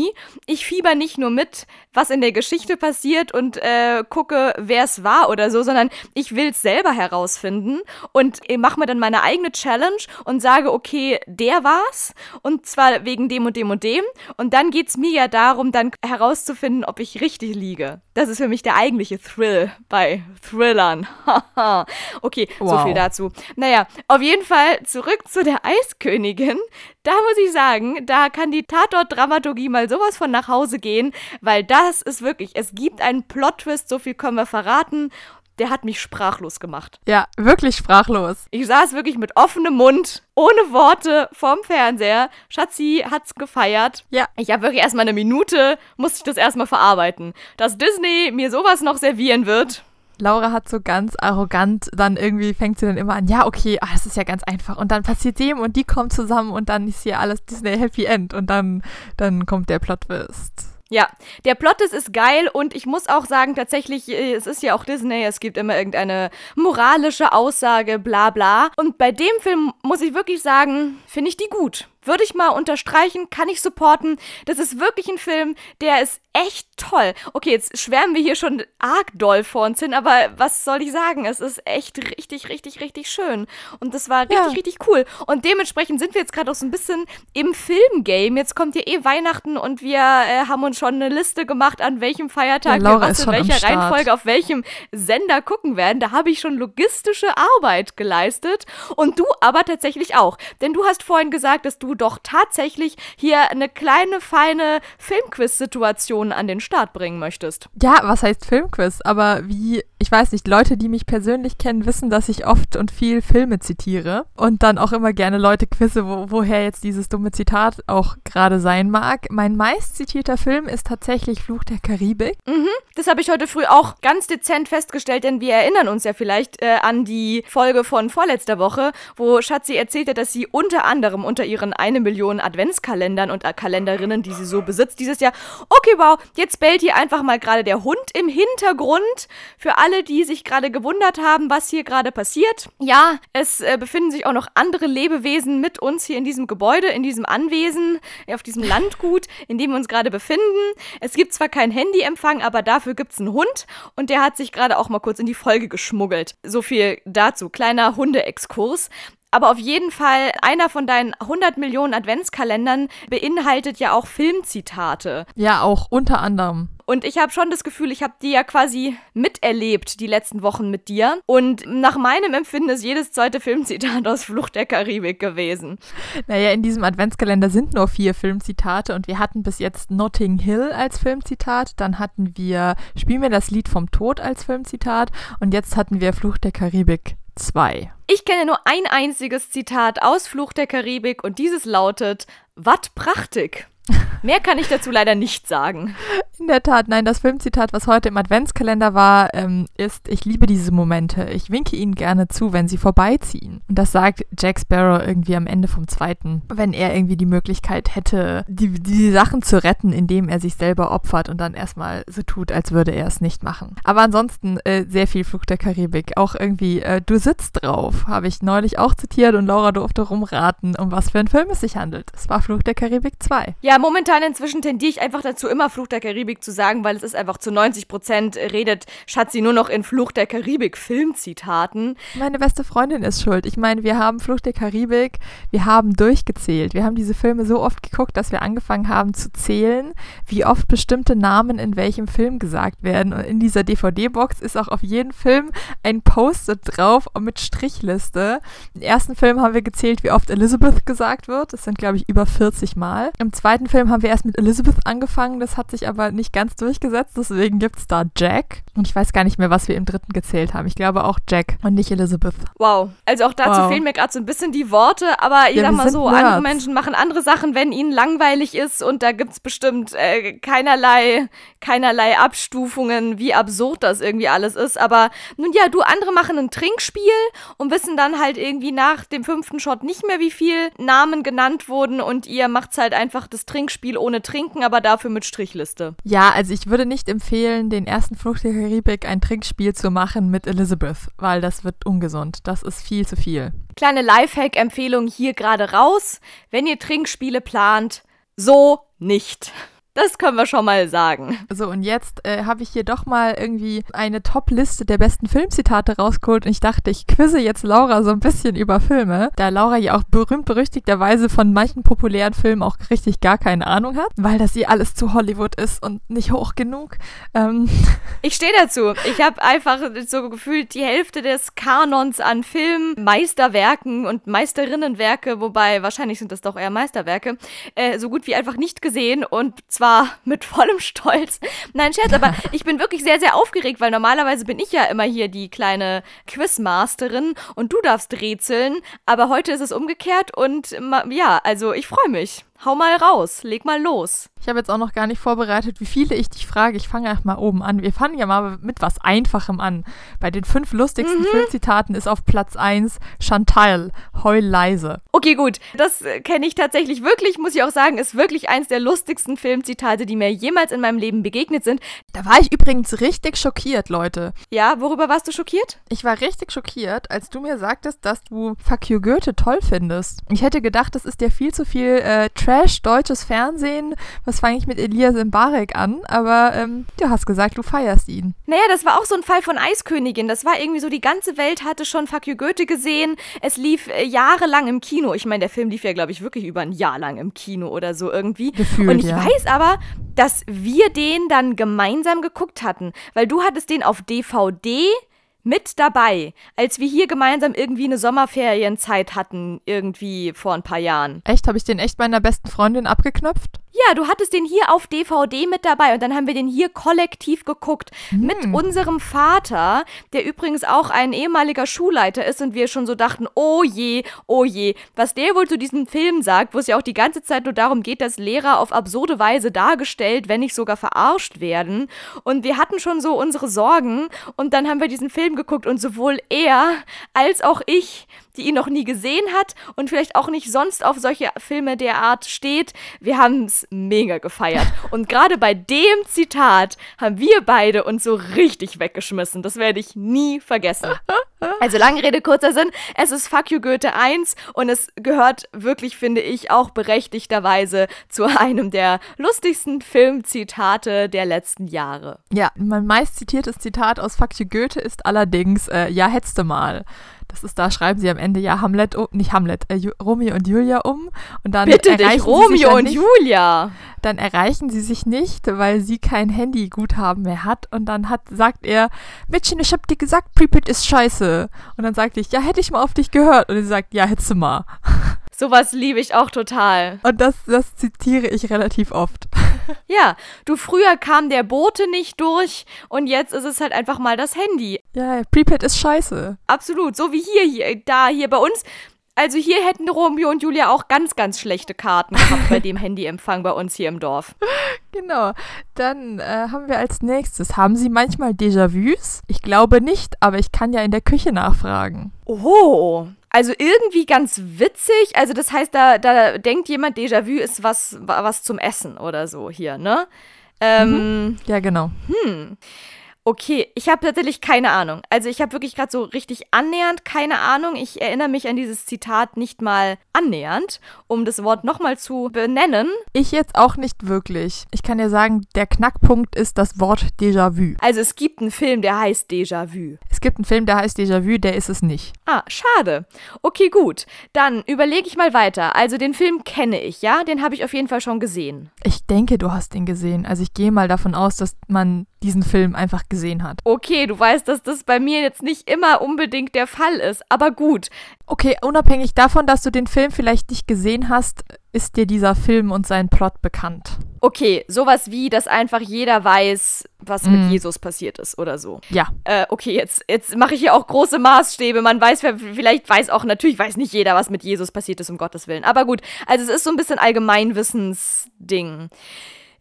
Ich fieber nicht nur mit, was in der Geschichte passiert und äh, gucke, wer es war oder so, sondern ich will es selber herausfinden und mache mir dann meine eigene Challenge und sage, okay, der war's und zwar wegen dem und dem und dem. Und dann geht's mir ja darum, dann herauszufinden, ob ich richtig liege. Das ist für mich der eigentliche Thrill bei Thrillern. <laughs> Okay, so Wow. viel dazu. Naja, auf jeden Fall zurück zu der Eiskönigin. Da muss ich sagen, da kann die Tatort-Dramaturgie mal sowas von nach Hause gehen, weil das ist wirklich, es gibt einen Plot-Twist, so viel können wir verraten. Der hat mich sprachlos gemacht. Ja, wirklich sprachlos. Ich saß wirklich mit offenem Mund, ohne Worte, vorm Fernseher. Schatzi hat's gefeiert. Ja. Ich habe wirklich erstmal eine Minute, musste ich das erstmal verarbeiten. Dass Disney mir sowas noch servieren wird. Laura hat so ganz arrogant, dann irgendwie fängt sie dann immer an, ja, okay, ah, das ist ja ganz einfach. Und dann passiert dem und die kommen zusammen und dann ist hier alles Disney Happy End und dann, dann kommt der Plot-Twist. Ja, der Plot ist, ist geil und ich muss auch sagen, tatsächlich, äh, es ist ja auch Disney, es gibt immer irgendeine moralische Aussage, bla bla. Und bei dem Film muss ich wirklich sagen, finde ich die gut. Würde ich mal unterstreichen, kann ich supporten. Das ist wirklich ein Film, der ist echt toll. Okay, jetzt schwärmen wir hier schon arg doll vor uns hin, aber was soll ich sagen? Es ist echt richtig, richtig, richtig schön. Und das war richtig, Ja. richtig cool. Und dementsprechend sind wir jetzt gerade auch so ein bisschen im Filmgame. Jetzt kommt ja eh Weihnachten und wir äh, haben uns schon eine Liste gemacht, an welchem Feiertag Ja, wir was in welcher. Reihenfolge auf welchem Sender gucken werden. Da habe ich schon logistische Arbeit geleistet. Und du aber tatsächlich auch. Denn du hast vorhin gesagt, dass du doch tatsächlich hier eine kleine, feine Filmquiz-Situation an den Start bringen möchtest. Ja, was heißt Filmquiz? Aber wie, ich weiß nicht, Leute, die mich persönlich kennen, wissen, dass ich oft und viel Filme zitiere und dann auch immer gerne Leute quizze, wo, woher jetzt dieses dumme Zitat auch gerade sein mag. Mein meist zitierter Film ist tatsächlich Fluch der Karibik. Das habe ich heute früh auch ganz dezent festgestellt, denn wir erinnern uns ja vielleicht äh, an die Folge von vorletzter Woche, wo Schatzi erzählte, dass sie unter anderem unter ihren eine Million Adventskalendern und äh, Kalenderinnen, die sie so besitzt, dieses Jahr, okay, wow, jetzt bellt hier einfach mal gerade der Hund im Hintergrund. Für alle, die sich gerade gewundert haben, was hier gerade passiert. Ja, es äh, befinden sich auch noch andere Lebewesen mit uns hier in diesem Gebäude, in diesem Anwesen, auf diesem <laughs> Landgut, in dem wir uns gerade befinden. Es gibt zwar keinen Handyempfang, aber dafür gibt es einen Hund und der hat sich gerade auch mal kurz in die Folge geschmuggelt. So viel dazu. Kleiner Hundeexkurs. Aber auf jeden Fall, einer von deinen 100 Millionen Adventskalendern beinhaltet ja auch Filmzitate. Ja, auch unter anderem. Und ich habe schon das Gefühl, ich habe die ja quasi miterlebt, die letzten Wochen mit dir. Und nach meinem Empfinden ist jedes zweite Filmzitat aus Flucht der Karibik gewesen. Naja, in diesem Adventskalender sind nur vier Filmzitate und wir hatten bis jetzt Notting Hill als Filmzitat, dann hatten wir Spiel mir das Lied vom Tod als Filmzitat und jetzt hatten wir Fluch der Karibik 2. Ich kenne nur ein einziges Zitat aus Fluch der Karibik und dieses lautet: Wat prachtig. Mehr kann ich dazu leider nicht sagen. In der Tat, nein, das Filmzitat, was heute im Adventskalender war, ähm, ist, ich liebe diese Momente. Ich winke ihnen gerne zu, wenn sie vorbeiziehen. Und das sagt Jack Sparrow irgendwie am Ende vom zweiten, wenn er irgendwie die Möglichkeit hätte, die, die Sachen zu retten, indem er sich selber opfert und dann erstmal so tut, als würde er es nicht machen. Aber ansonsten äh, sehr viel Fluch der Karibik. Auch irgendwie, äh, du sitzt drauf, habe ich neulich auch zitiert und Laura durfte rumraten, um was für einen Film es sich handelt. Es war Fluch der Karibik 2. Ja, momentan inzwischen tendiere ich einfach dazu, immer Fluch der Karibik zu sagen, weil es ist einfach zu 90 Prozent redet Schatzi nur noch in Fluch der Karibik Filmzitaten. Meine beste Freundin ist schuld. Ich meine, wir haben Flucht der Karibik, wir haben durchgezählt. Wir haben diese Filme so oft geguckt, dass wir angefangen haben zu zählen, wie oft bestimmte Namen in welchem Film gesagt werden. Und in dieser DVD-Box ist auch auf jeden Film ein Post-it drauf mit Strichliste. Im ersten Film haben wir gezählt, wie oft Elizabeth gesagt wird. Das sind, glaube ich, über 40 Mal. Im zweiten Film haben haben wir erst mit Elizabeth angefangen, das hat sich aber nicht ganz durchgesetzt, deswegen gibt es da Jack. Und ich weiß gar nicht mehr, was wir im dritten gezählt haben. Ich glaube auch Jack und nicht Elizabeth. Wow. Also auch dazu wow. fehlen mir gerade so ein bisschen die Worte, aber ich ja, sag mal so, Nerds. andere Menschen machen andere Sachen, wenn ihnen langweilig ist und da gibt es bestimmt äh, keinerlei, keinerlei Abstufungen, wie absurd das irgendwie alles ist. Aber nun ja, du, andere machen ein Trinkspiel und wissen dann halt irgendwie nach dem fünften Shot nicht mehr, wie viel Namen genannt wurden und ihr macht's halt einfach das Trinkspiel ohne Trinken, aber dafür mit Strichliste. Ja, also ich würde nicht empfehlen, den ersten Fluch der Karibik ein Trinkspiel zu machen mit Elizabeth, weil das wird ungesund. Das ist viel zu viel. Kleine Lifehack-Empfehlung hier gerade raus. Wenn ihr Trinkspiele plant, so nicht. Das können wir schon mal sagen. So, und jetzt äh, habe ich hier doch mal irgendwie eine Top-Liste der besten Filmzitate rausgeholt und ich dachte, ich quizze jetzt Laura so ein bisschen über Filme, da Laura ja auch berühmt-berüchtigterweise von manchen populären Filmen auch richtig gar keine Ahnung hat, weil das ihr alles zu Hollywood ist und nicht hoch genug. Ähm. <laughs> Ich stehe dazu. Ich habe einfach so gefühlt die Hälfte des Kanons an Filmen, Meisterwerken und Meisterinnenwerke, wobei wahrscheinlich sind das doch eher Meisterwerke, äh, so gut wie einfach nicht gesehen und zwar zwar mit vollem Stolz. Nein, Scherz, aber <laughs> ich bin wirklich sehr, sehr aufgeregt, weil normalerweise bin ich ja immer hier die kleine Quizmasterin und du darfst rätseln, aber heute ist es umgekehrt und ja, also ich freue mich. Hau mal raus, leg mal los. Ich habe jetzt auch noch gar nicht vorbereitet, wie viele ich dich frage. Ich fange einfach mal oben an. Wir fangen ja mal mit was Einfachem an. Bei den fünf lustigsten mhm. Filmzitaten ist auf Platz 1 Chantal, heul leise. Okay, gut. Das äh, kenne ich tatsächlich wirklich, muss ich auch sagen, ist wirklich eins der lustigsten Filmzitate, die mir jemals in meinem Leben begegnet sind. Da war ich übrigens richtig schockiert, Leute. Ja, worüber warst du schockiert? Ich war richtig schockiert, als du mir sagtest, dass du Fuck you Goethe toll findest. Ich hätte gedacht, das ist dir viel zu viel äh, Trash-deutsches Fernsehen. Was fange ich mit Elias Mbarek an? Aber ähm, du hast gesagt, du feierst ihn. Naja, das war auch so ein Fall von Eiskönigin. Das war irgendwie so, die ganze Welt hatte schon Fuck You Goethe gesehen. Es lief äh, jahrelang im Kino. Ich meine, der Film lief ja, glaube ich, wirklich über ein Jahr lang im Kino oder so irgendwie. Gefühlt, Und ich ja. weiß aber, dass wir den dann gemeinsam geguckt hatten. Weil du hattest den auf DVD mit dabei, als wir hier gemeinsam irgendwie eine Sommerferienzeit hatten, irgendwie vor ein paar Jahren. Echt? Habe ich den echt meiner besten Freundin abgeknöpft? Ja, du hattest den hier auf DVD mit dabei und dann haben wir den hier kollektiv geguckt. Hm. Mit unserem Vater, der übrigens auch ein ehemaliger Schulleiter ist und wir schon so dachten, oh je, oh je, was der wohl zu diesem Film sagt, wo es ja auch die ganze Zeit nur darum geht, dass Lehrer auf absurde Weise dargestellt, wenn nicht sogar verarscht werden. Und wir hatten schon so unsere Sorgen und dann haben wir diesen Film geguckt und sowohl er als auch ich die ihn noch nie gesehen hat und vielleicht auch nicht sonst auf solche Filme der Art steht. Wir haben es mega gefeiert. <laughs> Und gerade bei dem Zitat haben wir beide uns so richtig weggeschmissen. Das werde ich nie vergessen. <laughs> Also lange Rede, kurzer Sinn. Es ist Fuck You Goethe 1 und es gehört wirklich, finde ich, auch berechtigterweise zu einem der lustigsten Filmzitate der letzten Jahre. Ja, mein meist zitiertes Zitat aus Fuck You Goethe ist allerdings, äh, ja, du mal. Das ist, da schreiben sie am Ende ja Hamlet um, nicht Hamlet, äh, Romeo und Julia um. Und dann Bitte erreichen dich, Romeo und nicht, Julia. Dann erreichen sie sich nicht, weil sie kein Handyguthaben mehr hat. Und dann hat, sagt er, Mädchen, ich hab dir gesagt, Prepid ist scheiße. Und dann sagte ich, ja, hätte ich mal auf dich gehört. Und sie sagt, ja, hättest du mal. <laughs> Sowas liebe ich auch total. Und das, das zitiere ich relativ oft. <laughs> Ja, du früher kam der Bote nicht durch und jetzt ist es halt einfach mal das Handy. Ja, Prepaid ist scheiße. Absolut, so wie hier, hier, da, hier bei uns. Also hier hätten Romeo und Julia auch ganz, ganz schlechte Karten gehabt bei dem <laughs> Handyempfang bei uns hier im Dorf. Genau. Dann äh, haben wir als nächstes, haben Sie manchmal Déjà-vus? Ich glaube nicht, aber ich kann ja in der Küche nachfragen. Oh, also irgendwie ganz witzig. Also das heißt, da, da denkt jemand, Déjà-vu ist was, was zum Essen oder so hier, ne? Ähm, mhm. Ja, genau. Hm. Okay, ich habe tatsächlich keine Ahnung. Also ich habe wirklich gerade so richtig annähernd keine Ahnung. Ich erinnere mich an dieses Zitat nicht mal annähernd, um das Wort nochmal zu benennen. Ich jetzt auch nicht wirklich. Ich kann dir sagen, der Knackpunkt ist das Wort Déjà-vu. Also es gibt einen Film, der heißt Déjà-vu. Es gibt einen Film, der heißt Déjà-vu, der ist es nicht. Ah, schade. Okay, gut. Dann überlege ich mal weiter. Also den Film kenne ich, ja? Den habe ich auf jeden Fall schon gesehen. Ich denke, du hast ihn gesehen. Also ich gehe mal davon aus, dass man diesen Film einfach gesehen hat. Okay, du weißt, dass das bei mir jetzt nicht immer unbedingt der Fall ist, aber gut. Okay, unabhängig davon, dass du den Film vielleicht nicht gesehen hast, ist dir dieser Film und sein Plot bekannt. Okay, sowas wie, dass einfach jeder weiß, was mm. mit Jesus passiert ist oder so. Ja. Äh, okay, jetzt, jetzt mache ich hier auch große Maßstäbe. Man weiß, vielleicht weiß auch, natürlich weiß nicht jeder, was mit Jesus passiert ist, um Gottes Willen. Aber gut, also es ist so ein bisschen Allgemeinwissensding.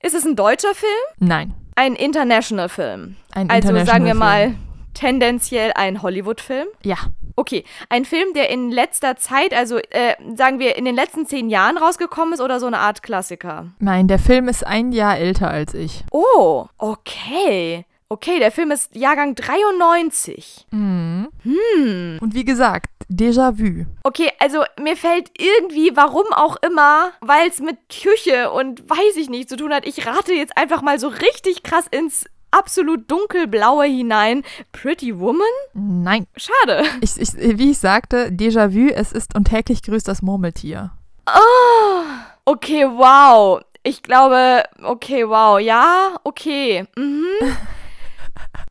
Ist es ein deutscher Film? Nein. Ein International Film. Ein also International sagen wir mal tendenziell ein Hollywood-Film. Ja. Okay, ein Film, der in letzter Zeit, also äh, sagen wir in den letzten zehn Jahren rausgekommen ist oder so eine Art Klassiker? Nein, der Film ist ein Jahr älter als ich. Oh, okay. Okay, der Film ist Jahrgang 93. Mhm. Hm. Und wie gesagt, Déjà-vu. Okay, also mir fällt irgendwie, warum auch immer, weil es mit Küche und weiß ich nicht zu tun hat, ich rate jetzt einfach mal so richtig krass ins absolut dunkelblaue hinein. Pretty Woman? Nein. Schade. Ich, ich, wie ich sagte, Déjà-vu, es ist und täglich grüßt das Murmeltier. Oh, okay, wow. Ich glaube, okay, wow, ja, okay. Mhm. <laughs>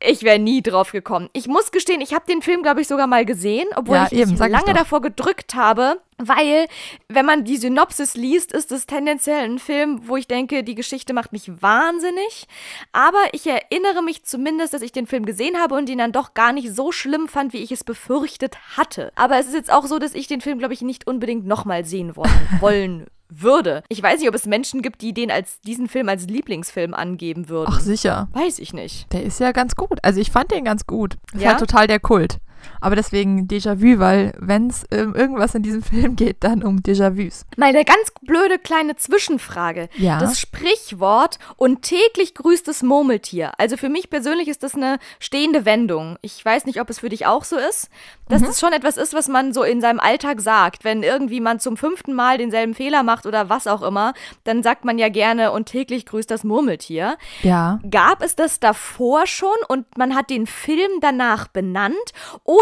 Ich wäre nie drauf gekommen. Ich muss gestehen, ich habe den Film, glaube ich, sogar mal gesehen, obwohl Ja, ich eben, ich lange doch. davor gedrückt habe, weil, wenn man die Synopsis liest, ist es tendenziell ein Film, wo ich denke, die Geschichte macht mich wahnsinnig. Aber ich erinnere mich zumindest, dass ich den Film gesehen habe und ihn dann doch gar nicht so schlimm fand, wie ich es befürchtet hatte. Aber es ist jetzt auch so, dass ich den Film, glaube ich, nicht unbedingt nochmal sehen wollen, wollen würde. Ich weiß nicht, ob es Menschen gibt, die den als diesen Film als Lieblingsfilm angeben würden. Ach, sicher. Weiß ich nicht. Der ist ja ganz gut. Also ich fand den ganz gut. Ist Ja? halt total der Kult. Aber deswegen Déjà-vu, weil wenn es um irgendwas in diesem <laughs> Film geht, dann um Déjà-vus. Mal eine ganz blöde kleine Zwischenfrage. Ja. Das Sprichwort und täglich grüßt das Murmeltier. Also für mich persönlich ist das eine stehende Wendung. Ich weiß nicht, ob es für dich auch so ist, dass das schon etwas ist, was man so in seinem Alltag sagt. Wenn irgendwie man zum fünften Mal denselben Fehler macht oder was auch immer, dann sagt man ja gerne und täglich grüßt das Murmeltier. Ja. Gab es das davor schon und man hat den Film danach benannt? Oder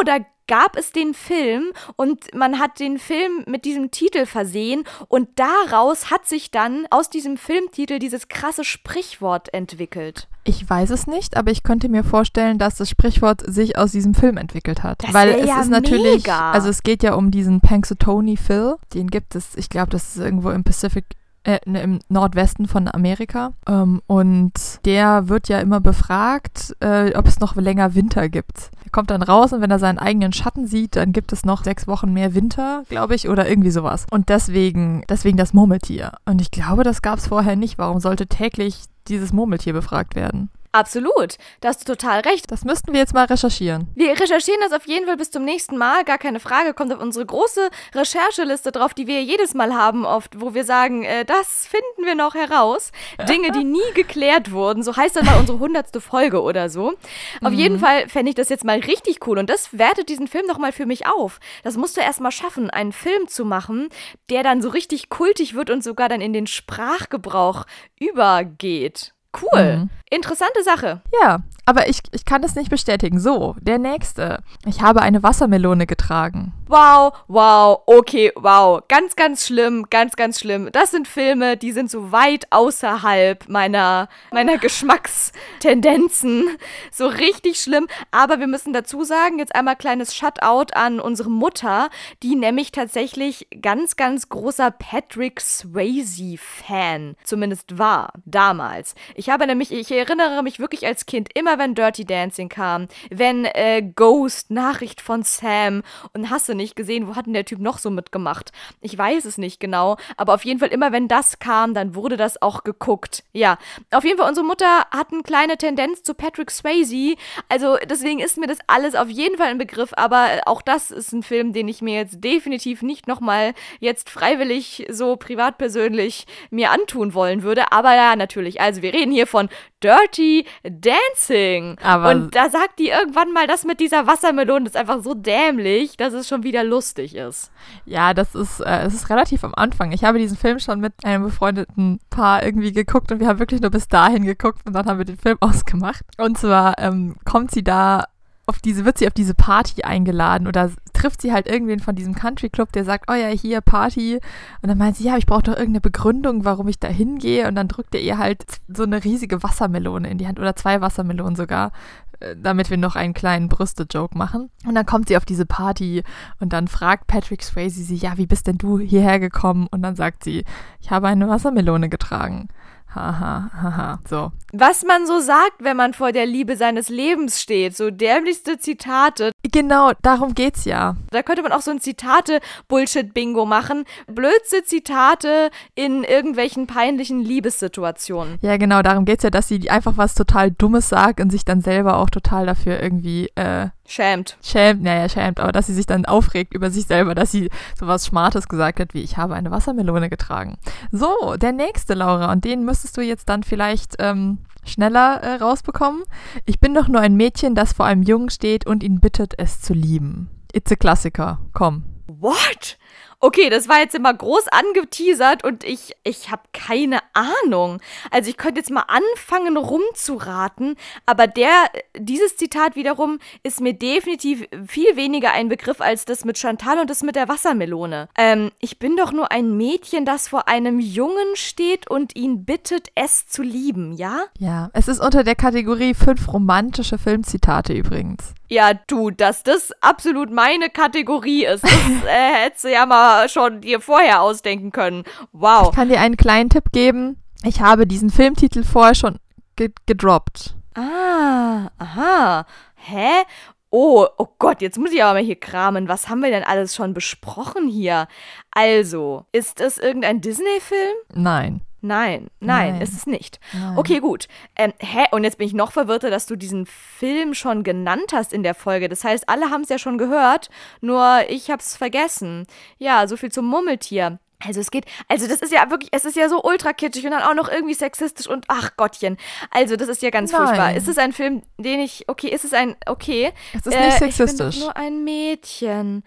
gab es den Film und man hat den Film mit diesem Titel versehen und daraus hat sich dann aus diesem Filmtitel dieses krasse Sprichwort entwickelt? Ich weiß es nicht, aber ich könnte mir vorstellen, dass das Sprichwort sich aus diesem Film entwickelt hat. Das Weil es ja ist natürlich, mega. also es geht ja um diesen Punxsutawney Phil. Den gibt es, ich glaube, das ist irgendwo im Pacific, äh, ne, im Nordwesten von Amerika. Ähm, und der wird ja immer befragt, äh, ob es noch länger Winter gibt. Er kommt dann raus und wenn er seinen eigenen Schatten sieht, dann gibt es noch sechs Wochen mehr Winter, glaube ich, oder irgendwie sowas. Und deswegen, deswegen das Murmeltier. Und ich glaube, das gab es vorher nicht. Warum sollte täglich dieses Murmeltier befragt werden? Absolut, da hast du total recht. Das müssten wir jetzt mal recherchieren. Wir recherchieren das auf jeden Fall bis zum nächsten Mal, gar keine Frage. Kommt auf unsere große Rechercheliste drauf, die wir jedes Mal haben, oft, wo wir sagen, äh, das finden wir noch heraus. Dinge, die nie <laughs> geklärt wurden. So heißt dann mal unsere hundertste Folge oder so. Auf jeden Fall fände ich das jetzt mal richtig cool und das wertet diesen Film nochmal für mich auf. Das musst du erst mal schaffen, einen Film zu machen, der dann so richtig kultig wird und sogar dann in den Sprachgebrauch übergeht. Cool. Mhm. Interessante Sache. Ja, aber ich, ich kann das nicht bestätigen. So, der nächste. Ich habe eine Wassermelone getragen. Wow, wow, okay, wow. Ganz, ganz schlimm, ganz, ganz schlimm. Das sind Filme, die sind so weit außerhalb meiner, meiner Geschmackstendenzen. So richtig schlimm. Aber wir müssen dazu sagen, jetzt einmal kleines Shutout an unsere Mutter, die nämlich tatsächlich ganz, ganz großer Patrick Swayze-Fan zumindest war, damals. Ich habe nämlich, ich erinnere mich wirklich als Kind, immer wenn Dirty Dancing kam, wenn äh, Ghost, Nachricht von Sam und hast du nicht gesehen, wo hat denn der Typ noch so mitgemacht? Ich weiß es nicht genau, aber auf jeden Fall immer wenn das kam, dann wurde das auch geguckt. Ja, auf jeden Fall unsere Mutter hat eine kleine Tendenz zu Patrick Swayze, also deswegen ist mir das alles auf jeden Fall ein Begriff, aber auch das ist ein Film, den ich mir jetzt definitiv nicht nochmal jetzt freiwillig so privat persönlich mir antun wollen würde, aber ja, natürlich, also wir reden hier von Dirty Dancing. Aber- und da sagt die irgendwann mal das mit dieser Wassermelone, ist einfach so dämlich, dass es schon wieder lustig ist. Ja, das ist, äh, es ist relativ am Anfang. Ich habe diesen Film schon mit einem befreundeten Paar irgendwie geguckt und wir haben wirklich nur bis dahin geguckt und dann haben wir den Film <laughs> ausgemacht. Und zwar ähm, kommt sie da auf diese, wird sie auf diese Party eingeladen oder trifft sie halt irgendwen von diesem Country Club, der sagt, oh ja, hier Party. Und dann meint sie, ja, ich brauche doch irgendeine Begründung, warum ich da hingehe. Und dann drückt er ihr halt so eine riesige Wassermelone in die Hand oder zwei Wassermelonen sogar, äh, damit wir noch einen kleinen Brüste-Joke machen. Und dann kommt sie auf diese Party und dann fragt Patrick Swayze sie, ja, wie bist denn du hierher gekommen? Und dann sagt sie, ich habe eine Wassermelone getragen. Haha, haha, so. Was man so sagt, wenn man vor der Liebe seines Lebens steht, so dämlichste Zitate. Genau, darum geht's ja. Da könnte man auch so ein Zitate-Bullshit-Bingo machen. Blödste Zitate in irgendwelchen peinlichen Liebessituationen. Ja, genau, darum geht's ja, dass sie einfach was total Dummes sagt und sich dann selber auch total dafür irgendwie, äh, Schämt. Schämt, naja, schämt, aber dass sie sich dann aufregt über sich selber, dass sie sowas Schmartes gesagt hat, wie ich habe eine Wassermelone getragen. So, der nächste, Laura, und den müsstest du jetzt dann vielleicht ähm, schneller äh, rausbekommen. Ich bin doch nur ein Mädchen, das vor einem Jungen steht und ihn bittet, es zu lieben. It's a Klassiker. Komm. What? Okay, das war jetzt immer groß angeteasert und ich, ich habe keine Ahnung. Also ich könnte jetzt mal anfangen rumzuraten, aber der, dieses Zitat wiederum ist mir definitiv viel weniger ein Begriff als das mit Chantal und das mit der Wassermelone. Ähm, ich bin doch nur ein Mädchen, das vor einem Jungen steht und ihn bittet, es zu lieben, ja? Ja, es ist unter der Kategorie fünf romantische Filmzitate übrigens. Ja, du, dass das absolut meine Kategorie ist, das <laughs> äh, hättest du ja mal schon dir vorher ausdenken können. Wow. Ich kann dir einen kleinen Tipp geben. Ich habe diesen Filmtitel vorher schon ge gedroppt. Ah, aha. Hä? Oh, oh Gott, jetzt muss ich aber mal hier kramen. Was haben wir denn alles schon besprochen hier? Also, ist es irgendein Disney-Film? Nein. Nein, nein, nein, ist es nicht. Nein. Okay, gut. Ähm, hä? Und jetzt bin ich noch verwirrter, dass du diesen Film schon genannt hast in der Folge. Das heißt, alle haben es ja schon gehört, nur ich hab's vergessen. Ja, so viel zum Murmeltier. Also es geht, also das ist ja wirklich, es ist ja so ultra kitschig und dann auch noch irgendwie sexistisch und ach Gottchen. Also das ist ja ganz Nein. furchtbar. Ist es ein Film, den ich, okay, ist es ein, okay. Es ist nicht sexistisch. Ich bin doch nur ein Mädchen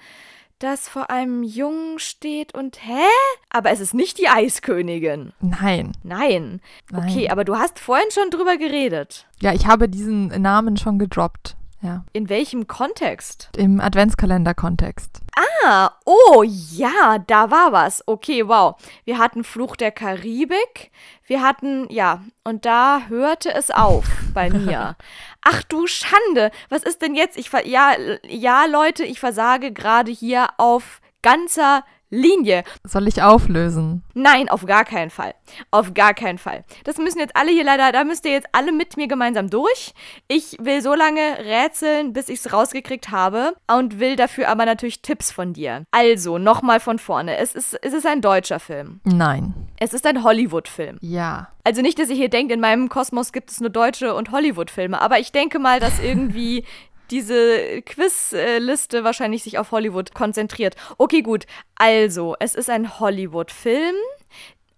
das vor einem Jungen steht und hä? Aber es ist nicht die Eiskönigin. Nein. Nein. Nein. Okay, aber du hast vorhin schon drüber geredet. Ja, ich habe diesen Namen schon gedroppt. Ja. In welchem Kontext? Im Adventskalender-Kontext. Ah, oh ja, da war was. Okay, wow. Wir hatten Fluch der Karibik. Wir hatten, ja, und da hörte es auf bei mir. <laughs> Ach du Schande, was ist denn jetzt? Ich ja, ja, Leute, ich versage gerade hier auf ganzer Linie. Soll ich auflösen? Nein, auf gar keinen Fall. Auf gar keinen Fall. Das müssen jetzt alle hier leider, da müsst ihr jetzt alle mit mir gemeinsam durch. Ich will so lange rätseln, bis ich es rausgekriegt habe und will dafür aber natürlich Tipps von dir. Also, nochmal von vorne. Es ist, es ist ein deutscher Film. Nein. Es ist ein Hollywood-Film. Ja. Also nicht, dass ihr hier denkt, in meinem Kosmos gibt es nur deutsche und Hollywood-Filme, aber ich denke mal, dass irgendwie <laughs> diese Quizliste wahrscheinlich sich auf Hollywood konzentriert. Okay, gut. Also, es ist ein Hollywood-Film.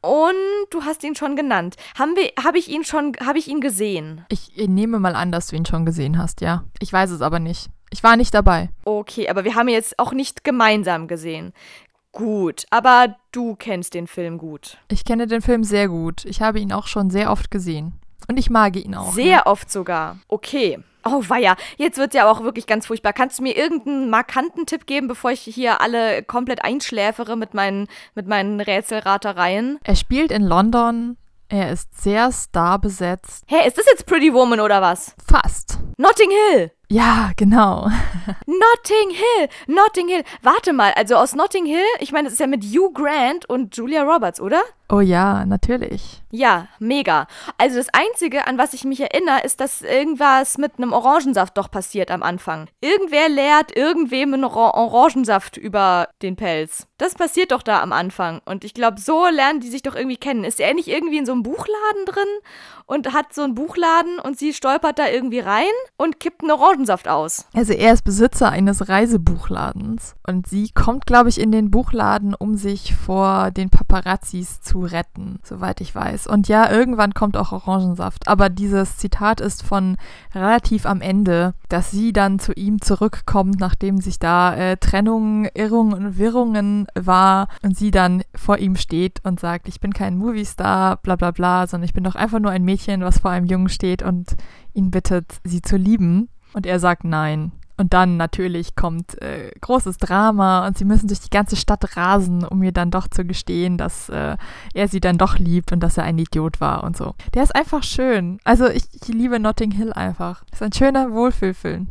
Und du hast ihn schon genannt. Haben wir, habe ich ihn schon, habe ich ihn gesehen? Ich nehme mal an, dass du ihn schon gesehen hast, ja. Ich weiß es aber nicht. Ich war nicht dabei. Okay, aber wir haben ihn jetzt auch nicht gemeinsam gesehen. Gut, aber du kennst den Film gut. Ich kenne den Film sehr gut. Ich habe ihn auch schon sehr oft gesehen. Und ich mag ihn auch. Sehr ja. oft sogar. Okay. Oh, weia. Jetzt wird es ja auch wirklich ganz furchtbar. Kannst du mir irgendeinen markanten Tipp geben, bevor ich hier alle komplett einschläfere mit meinen, mit meinen Rätselratereien? Er spielt in London. Er ist sehr starbesetzt. Hä, hey, ist das jetzt Pretty Woman oder was? Fast. Notting Hill. Ja, genau. Notting Hill, Notting Hill. Warte mal, also aus Notting Hill, ich meine, das ist ja mit Hugh Grant und Julia Roberts, oder? Oh ja, natürlich. Ja, mega. Also das Einzige, an was ich mich erinnere, ist, dass irgendwas mit einem Orangensaft doch passiert am Anfang. Irgendwer leert irgendwem einen Orangensaft über den Pelz. Das passiert doch da am Anfang. Und ich glaube, so lernen die sich doch irgendwie kennen. Ist er nicht irgendwie in so einem Buchladen drin und hat so einen Buchladen und sie stolpert da irgendwie rein und kippt einen Orangensaft aus? Also er ist Besitzer eines Reisebuchladens und sie kommt, glaube ich, in den Buchladen, um sich vor den Paparazzis zu retten, soweit ich weiß. Und ja, irgendwann kommt auch Orangensaft. Aber dieses Zitat ist von relativ am Ende, dass sie dann zu ihm zurückkommt, nachdem sich da äh, Trennungen, Irrungen und Wirrungen war und sie dann vor ihm steht und sagt, ich bin kein Moviestar, bla bla bla, sondern ich bin doch einfach nur ein Mädchen, was vor einem Jungen steht und ihn bittet, sie zu lieben. Und er sagt nein. Und dann natürlich kommt äh, großes Drama und sie müssen durch die ganze Stadt rasen, um ihr dann doch zu gestehen, dass äh, er sie dann doch liebt und dass er ein Idiot war und so. Der ist einfach schön. Also ich, ich liebe Notting Hill einfach. Ist ein schöner Wohlfühlfilm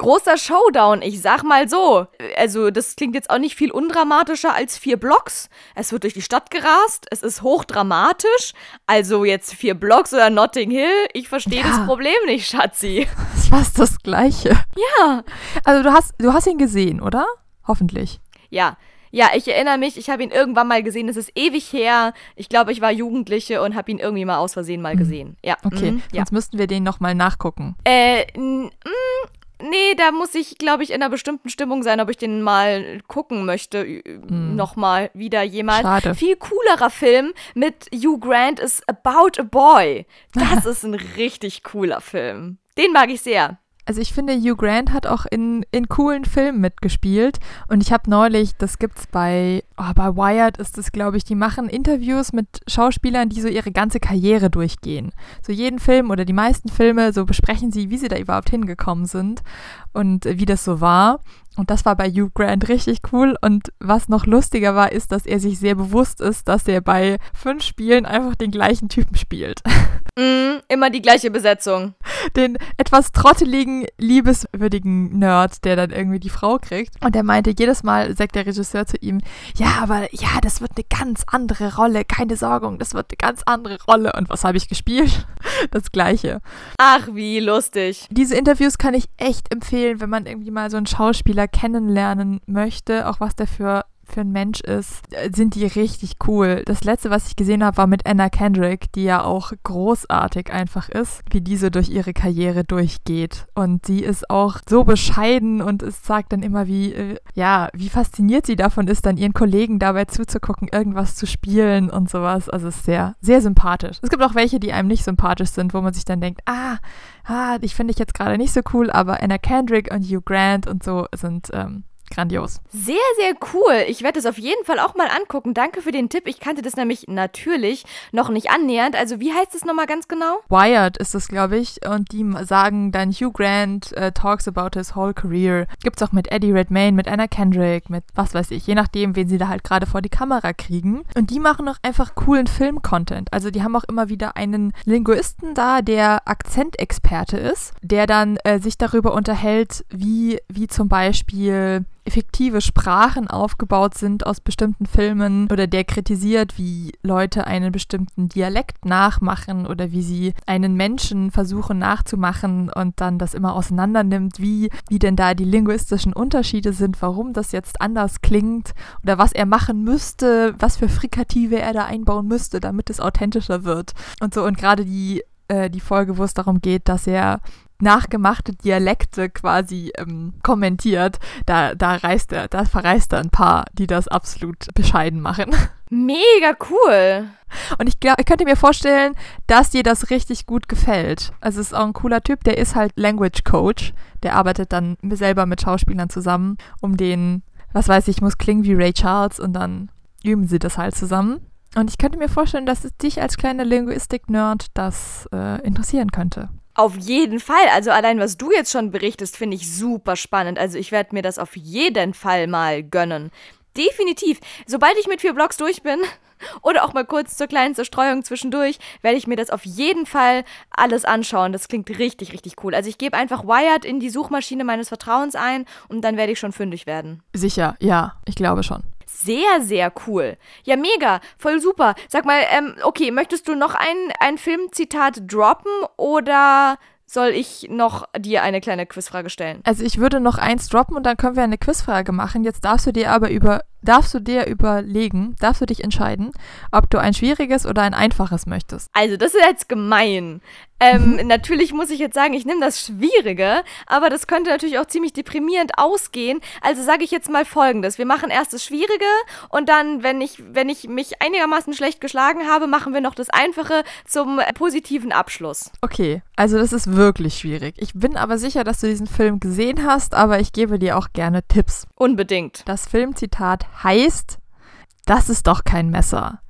großer Showdown. Ich sag mal so. Also, das klingt jetzt auch nicht viel undramatischer als vier Blocks. Es wird durch die Stadt gerast. Es ist hochdramatisch. Also, jetzt vier Blocks oder Notting Hill. Ich verstehe ja. das Problem nicht, Schatzi. <laughs> Das ist fast das Gleiche. Ja. Also, du hast, du hast ihn gesehen, oder? Hoffentlich. Ja. Ja, ich erinnere mich, ich habe ihn irgendwann mal gesehen. Es ist ewig her. Ich glaube, ich war Jugendliche und habe ihn irgendwie mal aus Versehen mal hm. gesehen. Ja. Okay, mhm, ja. sonst müssten wir den nochmal nachgucken. Äh, Nee, da muss ich, glaube ich, in einer bestimmten Stimmung sein, ob ich den mal gucken möchte. Hm. Nochmal wieder jemals. Schade. Viel coolerer Film mit Hugh Grant ist About a Boy. Das <laughs> ist ein richtig cooler Film. Den mag ich sehr. Also ich finde, Hugh Grant hat auch in, in coolen Filmen mitgespielt. Und ich habe neulich, das gibt's bei, oh, bei Wired ist es, glaube ich, die machen Interviews mit Schauspielern, die so ihre ganze Karriere durchgehen. So jeden Film oder die meisten Filme, so besprechen sie, wie sie da überhaupt hingekommen sind und wie das so war. Und das war bei Hugh Grant richtig cool. Und was noch lustiger war, ist, dass er sich sehr bewusst ist, dass er bei fünf Spielen einfach den gleichen Typen spielt. <laughs> Mm, immer die gleiche Besetzung. Den etwas trotteligen, liebeswürdigen Nerd, der dann irgendwie die Frau kriegt. Und er meinte, jedes Mal sagt der Regisseur zu ihm, ja, aber ja, das wird eine ganz andere Rolle. Keine Sorgung, das wird eine ganz andere Rolle. Und was habe ich gespielt? <laughs> Das gleiche. Ach, wie lustig. Diese Interviews kann ich echt empfehlen, wenn man irgendwie mal so einen Schauspieler kennenlernen möchte, auch was der für für ein Mensch ist, äh, sind die richtig cool. Das letzte, was ich gesehen habe, war mit Anna Kendrick, die ja auch großartig einfach ist, wie diese durch ihre Karriere durchgeht. Und sie ist auch so bescheiden und es sagt dann immer, wie, äh, ja, wie fasziniert sie davon ist, dann ihren Kollegen dabei zuzugucken, irgendwas zu spielen und sowas. Also ist sehr, sehr sympathisch. Es gibt auch welche, die einem nicht sympathisch sind, wo man sich dann denkt, ah, ah, ich finde ich jetzt gerade nicht so cool, aber Anna Kendrick und Hugh Grant und so sind ähm, grandios. Sehr, sehr cool. Ich werde es auf jeden Fall auch mal angucken. Danke für den Tipp. Ich kannte das nämlich natürlich noch nicht annähernd. Also wie heißt es nochmal ganz genau? Wired ist es, glaube ich. Und die sagen dann Hugh Grant uh, talks about his whole career. Gibt es auch mit Eddie Redmayne, mit Anna Kendrick, mit was weiß ich, je nachdem, wen sie da halt gerade vor die Kamera kriegen. Und die machen auch einfach coolen Film-Content. Also die haben auch immer wieder einen Linguisten da, der Akzentexperte ist, der dann äh, sich darüber unterhält, wie, wie zum Beispiel fiktive Sprachen aufgebaut sind aus bestimmten Filmen oder der kritisiert, wie Leute einen bestimmten Dialekt nachmachen oder wie sie einen Menschen versuchen nachzumachen und dann das immer auseinander nimmt, wie, wie denn da die linguistischen Unterschiede sind, warum das jetzt anders klingt oder was er machen müsste, was für Frikative er da einbauen müsste, damit es authentischer wird. Und so und gerade die äh, die Folge, wo es darum geht, dass er nachgemachte Dialekte quasi ähm, kommentiert, da, da reißt er, da verreist er ein paar, die das absolut bescheiden machen. <laughs> Mega cool. Und ich, glaub, ich könnte mir vorstellen, dass dir das richtig gut gefällt. Also es ist auch ein cooler Typ, der ist halt Language Coach. Der arbeitet dann selber mit Schauspielern zusammen, um den, was weiß ich, muss klingen wie Ray Charles und dann üben sie das halt zusammen. Und ich könnte mir vorstellen, dass es dich als kleiner Linguistik-Nerd das äh, interessieren könnte. Auf jeden Fall. Also allein was du jetzt schon berichtest, finde ich super spannend. Also ich werde mir das auf jeden Fall mal gönnen. Definitiv. Sobald ich mit vier Blogs durch bin <laughs> oder auch mal kurz zur kleinen Zerstreuung zwischendurch, werde ich mir das auf jeden Fall alles anschauen. Das klingt richtig, richtig cool. Also ich gebe einfach Wired in die Suchmaschine meines Vertrauens ein und dann werde ich schon fündig werden. Sicher, ja, ich glaube schon. Sehr, sehr cool. Ja, mega. Voll super. Sag mal, ähm, okay, möchtest du noch ein, ein Filmzitat droppen oder soll ich noch dir eine kleine Quizfrage stellen? Also ich würde noch eins droppen und dann können wir eine Quizfrage machen. Jetzt darfst du dir aber über darfst du dir überlegen, darfst du dich entscheiden, ob du ein schwieriges oder ein einfaches möchtest. Also, das ist jetzt gemein. Ähm, mhm. natürlich muss ich jetzt sagen, ich nehme das Schwierige, aber das könnte natürlich auch ziemlich deprimierend ausgehen. Also sage ich jetzt mal folgendes. Wir machen erst das Schwierige und dann, wenn ich, wenn ich mich einigermaßen schlecht geschlagen habe, machen wir noch das Einfache zum positiven Abschluss. Okay, also das ist wirklich schwierig. Ich bin aber sicher, dass du diesen Film gesehen hast, aber ich gebe dir auch gerne Tipps. Unbedingt. Das Filmzitat heißt, das ist doch kein Messer.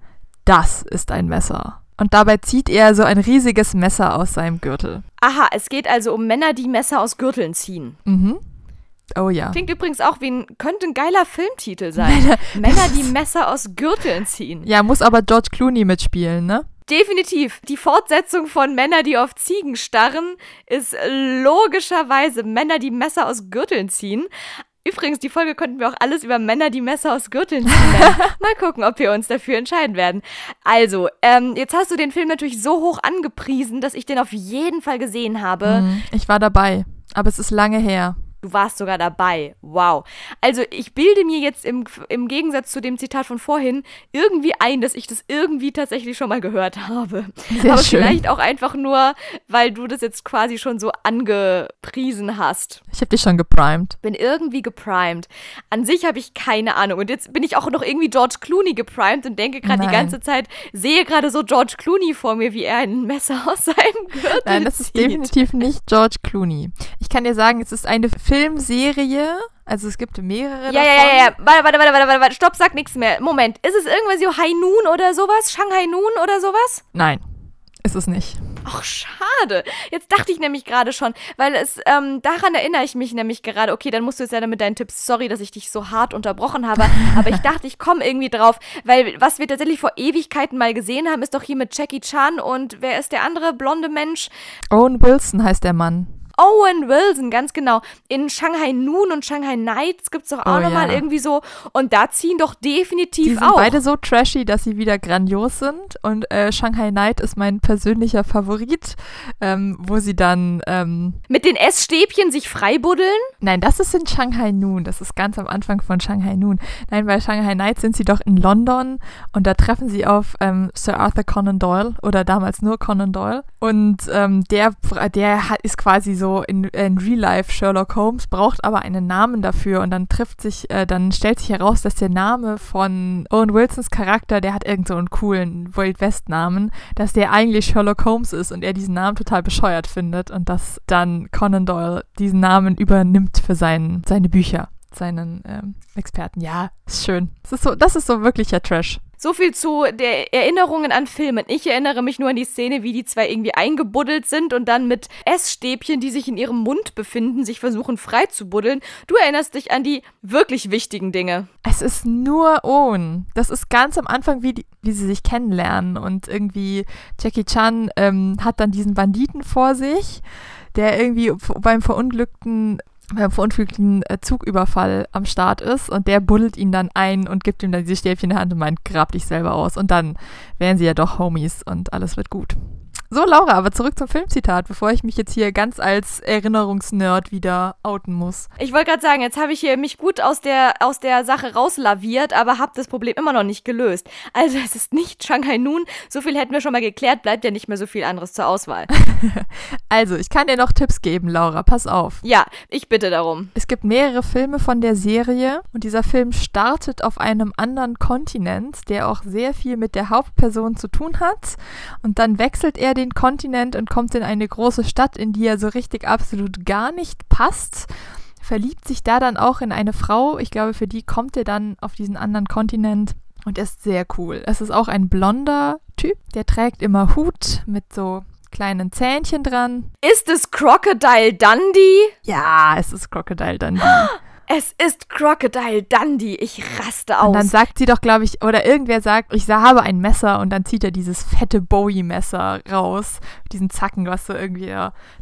Das ist ein Messer. Und dabei zieht er so ein riesiges Messer aus seinem Gürtel. Aha, es geht also um Männer, die Messer aus Gürteln ziehen. Mhm. Oh ja. Klingt übrigens auch wie ein, könnte ein geiler Filmtitel <laughs> sein. Männer, Männer die Messer aus Gürteln ziehen. Ja, muss aber George Clooney mitspielen, ne? Definitiv. Die Fortsetzung von Männer, die auf Ziegen starren, ist logischerweise Männer, die Messer aus Gürteln ziehen. Übrigens, die Folge könnten wir auch alles über Männer, die Messer aus Gürteln ziehen. <laughs> Mal gucken, ob wir uns dafür entscheiden werden. Also, ähm, jetzt hast du den Film natürlich so hoch angepriesen, dass ich den auf jeden Fall gesehen habe. Mhm, ich war dabei, aber es ist lange her. Du warst sogar dabei. Wow. Also ich bilde mir jetzt im, im Gegensatz zu dem Zitat von vorhin irgendwie ein, dass ich das irgendwie tatsächlich schon mal gehört habe. Sehr Aber schön. vielleicht auch einfach nur, weil du das jetzt quasi schon so angepriesen hast. Ich habe dich schon geprimed. Bin irgendwie geprimed. An sich habe ich keine Ahnung. Und jetzt bin ich auch noch irgendwie George Clooney geprimed und denke gerade die ganze Zeit, sehe gerade so George Clooney vor mir, wie er ein Messer <laughs> aus seinem Gürtel Nein, das zieht. ist definitiv nicht George Clooney. Ich kann dir sagen, es ist eine Filmserie. Also es gibt mehrere. Ja, davon. ja, ja, ja. Warte, warte, warte, warte, warte. Stopp, sag nichts mehr. Moment. Ist es irgendwas so High Noon oder sowas? Shanghai Noon oder sowas? Nein. Ist es nicht. Ach, schade. Jetzt dachte ich nämlich gerade schon, weil es, ähm, daran erinnere ich mich nämlich gerade. Okay, dann musst du jetzt ja mit deinen Tipps, sorry, dass ich dich so hart unterbrochen habe, <laughs> aber ich dachte, ich komme irgendwie drauf, weil was wir tatsächlich vor Ewigkeiten mal gesehen haben, ist doch hier mit Jackie Chan und wer ist der andere blonde Mensch? Owen Wilson heißt der Mann. Owen Wilson, ganz genau. In Shanghai Noon und Shanghai Nights gibt es doch auch oh, nochmal ja. irgendwie so. Und da ziehen doch definitiv Die sind auch. beide so trashy, dass sie wieder grandios sind. Und äh, Shanghai Night ist mein persönlicher Favorit, ähm, wo sie dann. Ähm, Mit den Essstäbchen sich freibuddeln? Nein, das ist in Shanghai Noon. Das ist ganz am Anfang von Shanghai Noon. Nein, bei Shanghai Night sind sie doch in London und da treffen sie auf ähm, Sir Arthur Conan Doyle oder damals nur Conan Doyle. Und ähm, der, der ist quasi so in, in Real Life Sherlock Holmes, braucht aber einen Namen dafür und dann trifft sich, äh, dann stellt sich heraus, dass der Name von Owen Wilsons Charakter, der hat irgend so einen coolen Wild West Namen, dass der eigentlich Sherlock Holmes ist und er diesen Namen total bescheuert findet und dass dann Conan Doyle diesen Namen übernimmt für sein, seine Bücher, seinen ähm, Experten. Ja, ist schön. Das ist so, das ist so wirklicher Trash. So viel zu der Erinnerungen an Filmen. Ich erinnere mich nur an die Szene, wie die zwei irgendwie eingebuddelt sind und dann mit Essstäbchen, die sich in ihrem Mund befinden, sich versuchen frei zu buddeln. Du erinnerst dich an die wirklich wichtigen Dinge. Es ist nur Owen. Das ist ganz am Anfang, wie, die, wie sie sich kennenlernen. Und irgendwie Jackie Chan ähm, hat dann diesen Banditen vor sich der irgendwie beim verunglückten beim verunglückten äh, Zugüberfall am Start ist und der buddelt ihn dann ein und gibt ihm dann diese Stäbchen in der Hand und meint, grab dich selber aus. Und dann wären sie ja doch Homies und alles wird gut. So, Laura, aber zurück zum Filmzitat, bevor ich mich jetzt hier ganz als Erinnerungsnerd wieder outen muss. Ich wollte gerade sagen, jetzt habe ich hier mich gut aus der, aus der Sache rauslaviert, aber habe das Problem immer noch nicht gelöst. Also es ist nicht <laughs> Shanghai Noon. So viel hätten wir schon mal geklärt, bleibt ja nicht mehr so viel anderes zur Auswahl. <laughs> also, ich kann dir noch Tipps geben, Laura, pass auf. Ja, ich bitte darum. Es gibt mehrere Filme von der Serie und dieser Film startet auf einem anderen Kontinent, der auch sehr viel mit der Hauptperson zu tun hat. Und dann wechselt er den Kontinent und kommt in eine große Stadt, in die er so richtig absolut gar nicht passt. Verliebt sich da dann auch in eine Frau. Ich glaube, für die kommt er dann auf diesen anderen Kontinent und ist sehr cool. Es ist auch ein blonder Typ, der trägt immer Hut mit so kleinen Zähnchen dran. Ist es Crocodile Dundee? Ja, es ist Crocodile Dundee. <gasps> Es ist Crocodile Dundee. Ich raste aus. Und dann sagt sie doch, glaube ich, oder irgendwer sagt, ich habe ein Messer und dann zieht er dieses fette Bowie-Messer raus. Diesen Zacken, was so irgendwie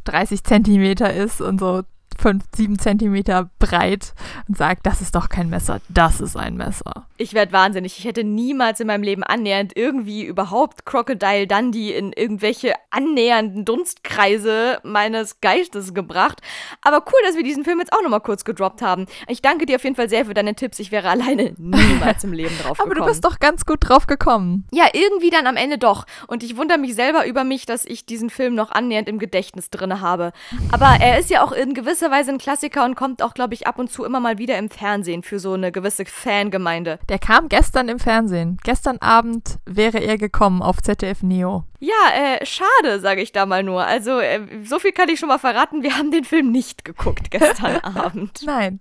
30 Zentimeter ist und so 5, 7 Zentimeter breit und sagt, das ist doch kein Messer, das ist ein Messer. Ich werde wahnsinnig. Ich hätte niemals in meinem Leben annähernd irgendwie überhaupt Crocodile Dundee in irgendwelche annähernden Dunstkreise meines Geistes gebracht. Aber cool, dass wir diesen Film jetzt auch nochmal kurz gedroppt haben. Ich danke dir auf jeden Fall sehr für deine Tipps. Ich wäre alleine <laughs> niemals im Leben drauf gekommen. Aber du bist doch ganz gut drauf gekommen. Ja, irgendwie dann am Ende doch. Und ich wundere mich selber über mich, dass ich diesen Film noch annähernd im Gedächtnis drin habe. Aber er ist ja auch in gewisser gewisserweise ein Klassiker und kommt auch, glaube ich, ab und zu immer mal wieder im Fernsehen für so eine gewisse Fangemeinde. Der kam gestern im Fernsehen. Gestern Abend wäre er gekommen auf ZDF Neo. Ja, äh, schade, sage ich da mal nur. Also, äh, so viel kann ich schon mal verraten. Wir haben den Film nicht geguckt gestern <laughs> Abend. Nein.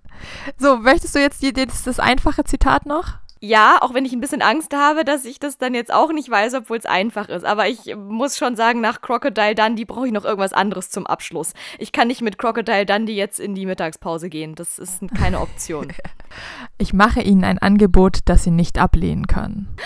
So, möchtest du jetzt die, das, das einfache Zitat noch? Ja, auch wenn ich ein bisschen Angst habe, dass ich das dann jetzt auch nicht weiß, obwohl es einfach ist. Aber ich muss schon sagen, nach Crocodile Dundee brauche ich noch irgendwas anderes zum Abschluss. Ich kann nicht mit Crocodile Dundee jetzt in die Mittagspause gehen. Das ist keine <laughs> Option. ich mache Ihnen ein Angebot, das Sie nicht ablehnen können.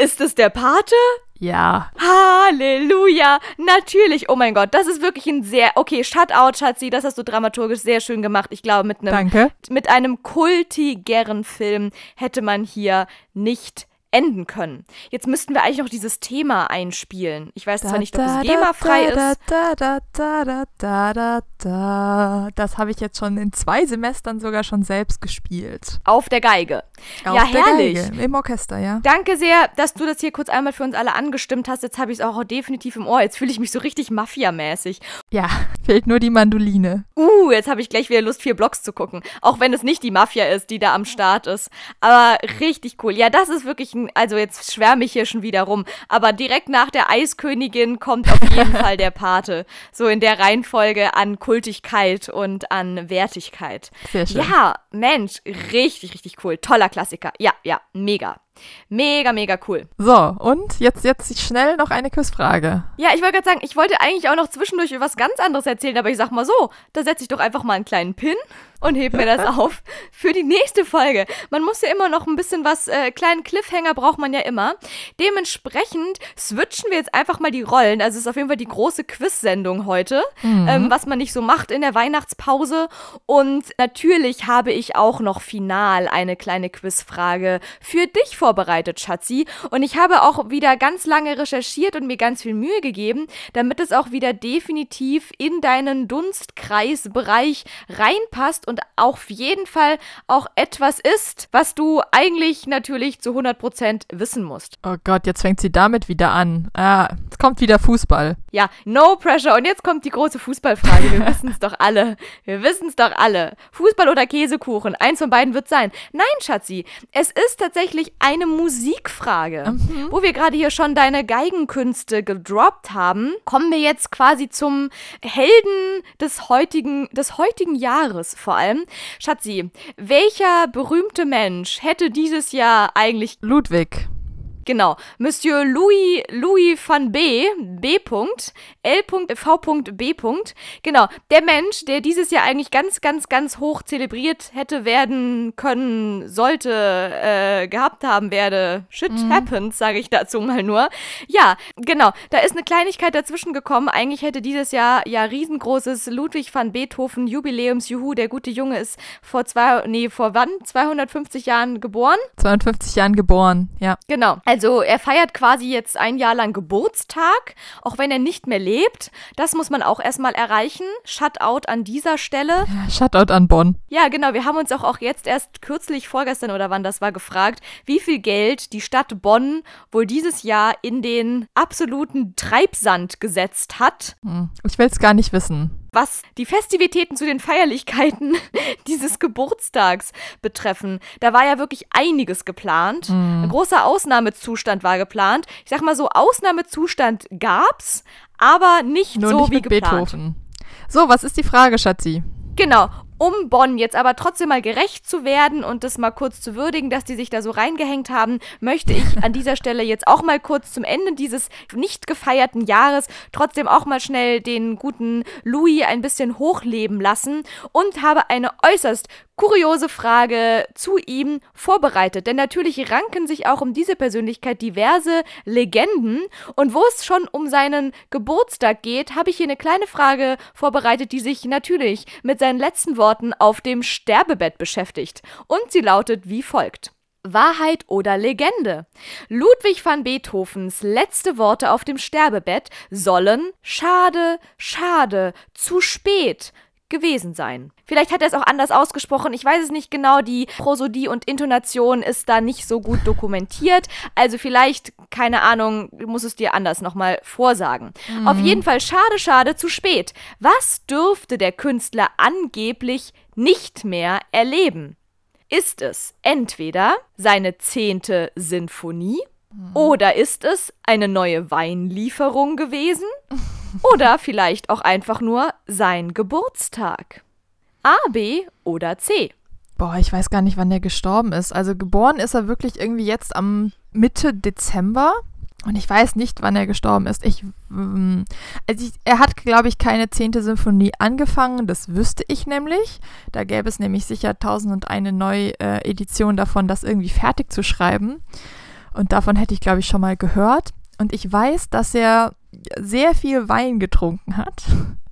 Ist es der Pate? Ja. Halleluja. Natürlich. Oh mein Gott, das ist wirklich ein sehr. Okay, Shutout, Schatzi, das hast du dramaturgisch sehr schön gemacht. Ich glaube, mit einem, Danke. mit einem kultigeren Film hätte man hier nicht enden können. Jetzt müssten wir eigentlich noch dieses Thema einspielen. Ich weiß zwar nicht, ob es GEMA-frei ist. Das habe ich jetzt schon in zwei Semestern sogar schon selbst gespielt. Auf der Geige. Auf ja, der herrlich. Geige, Im Orchester, ja. Danke sehr, dass du das hier kurz einmal für uns alle angestimmt hast. Jetzt habe ich es auch definitiv im Ohr. Jetzt fühle ich mich so richtig Mafia-mäßig. Ja, <laughs> fehlt nur die Mandoline. Uh, jetzt habe ich gleich wieder Lust, vier Blocks zu gucken. Auch wenn es nicht die Mafia ist, die da am Start ist. Aber richtig cool. Ja, das ist wirklich ein also jetzt schwärme ich hier schon wieder rum, aber direkt nach der Eiskönigin kommt auf jeden <laughs> Fall der Pate. So in der Reihenfolge an Kultigkeit und an Wertigkeit. Sehr schön. Ja, Mensch, richtig, richtig cool. Toller Klassiker. Ja, ja, mega. Mega, mega cool. So, und jetzt, jetzt schnell noch eine Quizfrage. Ja, ich wollte gerade sagen, ich wollte eigentlich auch noch zwischendurch was ganz anderes erzählen, aber ich sag mal so, da setze ich doch einfach mal einen kleinen Pin und heb mir das <laughs> auf für die nächste Folge. Man muss ja immer noch ein bisschen was, äh, kleinen Cliffhanger braucht man ja immer. Dementsprechend switchen wir jetzt einfach mal die Rollen. Also es ist auf jeden Fall die große Quiz-Sendung heute, mhm. ähm, was man nicht so macht in der Weihnachtspause. Und natürlich habe ich auch noch final eine kleine Quizfrage für dich vorbereitet, Schatzi. Und ich habe auch wieder ganz lange recherchiert und mir ganz viel Mühe gegeben, damit es auch wieder definitiv in deinen Dunstkreisbereich reinpasst und auf jeden Fall auch etwas ist, was du eigentlich natürlich zu 100% wissen musst. Oh Gott, jetzt fängt sie damit wieder an. Ah, es kommt wieder Fußball. Ja, no pressure. Und jetzt kommt die große Fußballfrage. Wir <laughs> wissen es doch alle. Wir wissen es doch alle. Fußball oder Käsekuchen? Eins von beiden wird sein. Nein, Schatzi. Es ist tatsächlich eine Musikfrage. Mhm. Wo wir gerade hier schon deine Geigenkünste gedroppt haben, kommen wir jetzt quasi zum Helden des heutigen, des heutigen Jahres vor allem. Schatzi, welcher berühmte Mensch hätte dieses Jahr eigentlich Ludwig. Genau. Monsieur Louis, Louis van B, B. L.V.B. Genau. Der Mensch, der dieses Jahr eigentlich ganz, ganz, ganz hoch zelebriert hätte werden können, sollte, äh, gehabt haben werde. Shit mhm. happens, sage ich dazu mal nur. Ja, genau. Da ist eine Kleinigkeit dazwischen gekommen. Eigentlich hätte dieses Jahr ja riesengroßes Ludwig van Beethoven Jubiläums. Juhu, der gute Junge ist vor zwei, nee, vor wann? 250 Jahren geboren? 250 Jahren geboren, ja. Genau. Also er feiert quasi jetzt ein Jahr lang Geburtstag, auch wenn er nicht mehr lebt. Das muss man auch erstmal erreichen. Shutout an dieser Stelle. Ja, Shutout an Bonn. Ja, genau. Wir haben uns auch, auch jetzt erst kürzlich, vorgestern oder wann das war, gefragt, wie viel Geld die Stadt Bonn wohl dieses Jahr in den absoluten Treibsand gesetzt hat. Hm, ich will es gar nicht wissen was die Festivitäten zu den Feierlichkeiten <laughs> dieses Geburtstags betreffen. Da war ja wirklich einiges geplant. Mm. Ein großer Ausnahmezustand war geplant. Ich sag mal so, Ausnahmezustand gab's, aber nicht Nur so nicht wie mit geplant. Beethoven. So, was ist die Frage, Schatzi? Genau um Bonn jetzt aber trotzdem mal gerecht zu werden und das mal kurz zu würdigen, dass die sich da so reingehängt haben, möchte ich an dieser Stelle jetzt auch mal kurz zum Ende dieses nicht gefeierten Jahres trotzdem auch mal schnell den guten Louis ein bisschen hochleben lassen und habe eine äußerst kuriose Frage zu ihm vorbereitet. Denn natürlich ranken sich auch um diese Persönlichkeit diverse Legenden. Und wo es schon um seinen Geburtstag geht, habe ich hier eine kleine Frage vorbereitet, die sich natürlich mit seinen letzten Worten auf dem Sterbebett beschäftigt. Und sie lautet wie folgt. Wahrheit oder Legende? Ludwig van Beethovens letzte Worte auf dem Sterbebett sollen Schade, schade, zu spät, gewesen sein. Vielleicht hat er es auch anders ausgesprochen, ich weiß es nicht genau, die Prosodie und Intonation ist da nicht so gut dokumentiert, also vielleicht, keine Ahnung, muss es dir anders nochmal vorsagen. Mhm. Auf jeden Fall schade, schade, zu spät. Was dürfte der Künstler angeblich nicht mehr erleben? Ist es entweder seine zehnte Sinfonie mhm. oder ist es eine neue Weinlieferung gewesen? <laughs> Oder vielleicht auch einfach nur sein Geburtstag. A, B oder C. Boah, ich weiß gar nicht, wann der gestorben ist. Also geboren ist er wirklich irgendwie jetzt am Mitte Dezember. Und ich weiß nicht, wann er gestorben ist. Ich, ähm, also ich, er hat, glaube ich, keine zehnte Symphonie angefangen. Das wüsste ich nämlich. Da gäbe es nämlich sicher tausend und eine neue äh, Edition davon, das irgendwie fertig zu schreiben. Und davon hätte ich, glaube ich, schon mal gehört. Und ich weiß, dass er sehr viel Wein getrunken hat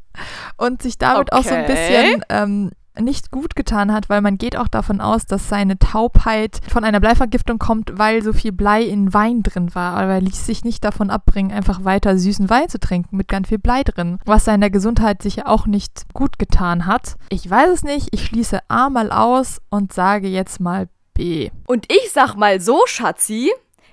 <laughs> und sich damit okay. auch so ein bisschen ähm, nicht gut getan hat, weil man geht auch davon aus, dass seine Taubheit von einer Bleivergiftung kommt, weil so viel Blei in Wein drin war. Aber er ließ sich nicht davon abbringen, einfach weiter süßen Wein zu trinken mit ganz viel Blei drin, was seiner Gesundheit sicher auch nicht gut getan hat. Ich weiß es nicht, ich schließe A mal aus und sage jetzt mal B. Und ich sag mal so, Schatzi,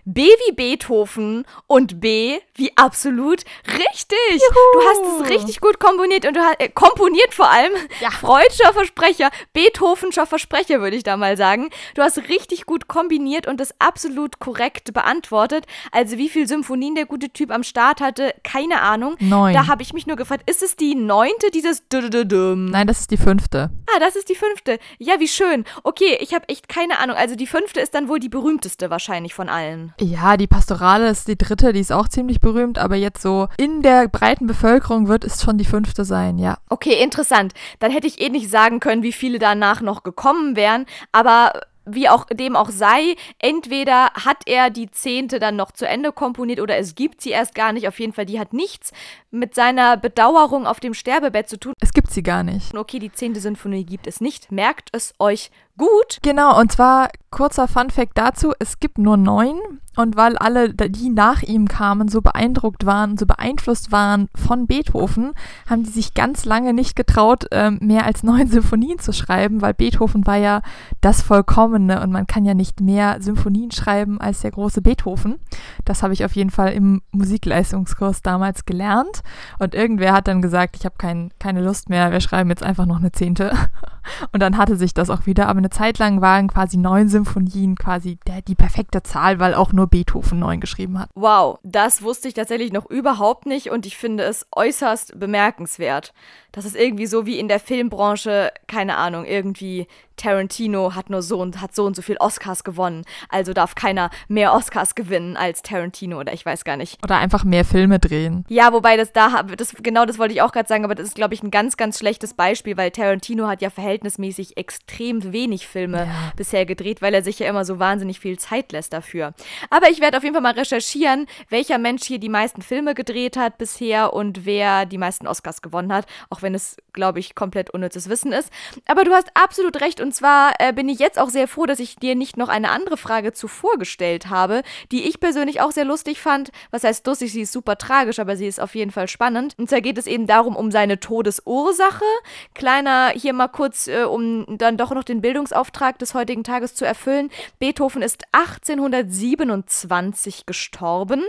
B wie Beethoven und B wie absolut richtig. Juhu. Du hast es richtig gut komponiert und du hast äh, komponiert vor allem. Ja. Freudscher Versprecher, Beethovenscher Versprecher würde ich da mal sagen. Du hast richtig gut kombiniert und das absolut korrekt beantwortet. Also wie viele Symphonien der gute Typ am Start hatte, keine Ahnung. Neun. Da habe ich mich nur gefragt, ist es die neunte dieses Nein, das ist die fünfte. Ah, das ist die fünfte. Ja, wie schön. Okay, ich habe echt keine Ahnung. Also die fünfte ist dann wohl die berühmteste wahrscheinlich von allen. Ja, die Pastorale ist die dritte, die ist auch ziemlich berühmt, aber jetzt so in der breiten Bevölkerung wird es schon die fünfte sein, ja. Okay, interessant. Dann hätte ich eh nicht sagen können, wie viele danach noch gekommen wären, aber wie auch dem auch sei, entweder hat er die zehnte dann noch zu Ende komponiert oder es gibt sie erst gar nicht. Auf jeden Fall, die hat nichts mit seiner Bedauerung auf dem Sterbebett zu tun. Es gibt sie gar nicht. Okay, die zehnte Sinfonie gibt es nicht. Merkt es euch gut. Genau, und zwar kurzer Fun Fact dazu, es gibt nur neun und weil alle, die nach ihm kamen, so beeindruckt waren, so beeinflusst waren von Beethoven, haben die sich ganz lange nicht getraut, ähm, mehr als neun <laughs> Symphonien zu schreiben, weil Beethoven war ja das Vollkommene und man kann ja nicht mehr Symphonien schreiben als der große Beethoven. Das habe ich auf jeden Fall im Musikleistungskurs damals gelernt und irgendwer hat dann gesagt, ich habe kein, keine Lust mehr, wir schreiben jetzt einfach noch eine Zehnte. <laughs> Und dann hatte sich das auch wieder, aber eine Zeit lang waren quasi neun Symphonien quasi der, die perfekte Zahl, weil auch nur Beethoven neun geschrieben hat. Wow, das wusste ich tatsächlich noch überhaupt nicht und ich finde es äußerst bemerkenswert. Das ist irgendwie so wie in der Filmbranche, keine Ahnung, irgendwie Tarantino hat nur so und hat so und so viel Oscars gewonnen, also darf keiner mehr Oscars gewinnen als Tarantino oder ich weiß gar nicht. Oder einfach mehr Filme drehen. Ja, wobei das da das genau das wollte ich auch gerade sagen, aber das ist glaube ich ein ganz ganz schlechtes Beispiel, weil Tarantino hat ja verhältnismäßig extrem wenig Filme ja. bisher gedreht, weil er sich ja immer so wahnsinnig viel Zeit lässt dafür. Aber ich werde auf jeden Fall mal recherchieren, welcher Mensch hier die meisten Filme gedreht hat bisher und wer die meisten Oscars gewonnen hat, auch wenn es glaube ich komplett unnützes Wissen ist, aber du hast absolut recht und zwar äh, bin ich jetzt auch sehr froh, dass ich dir nicht noch eine andere Frage zuvor gestellt habe, die ich persönlich auch sehr lustig fand. Was heißt lustig? Sie ist super tragisch, aber sie ist auf jeden Fall spannend. Und zwar geht es eben darum, um seine Todesursache. Kleiner hier mal kurz, äh, um dann doch noch den Bildungsauftrag des heutigen Tages zu erfüllen. Beethoven ist 1827 gestorben.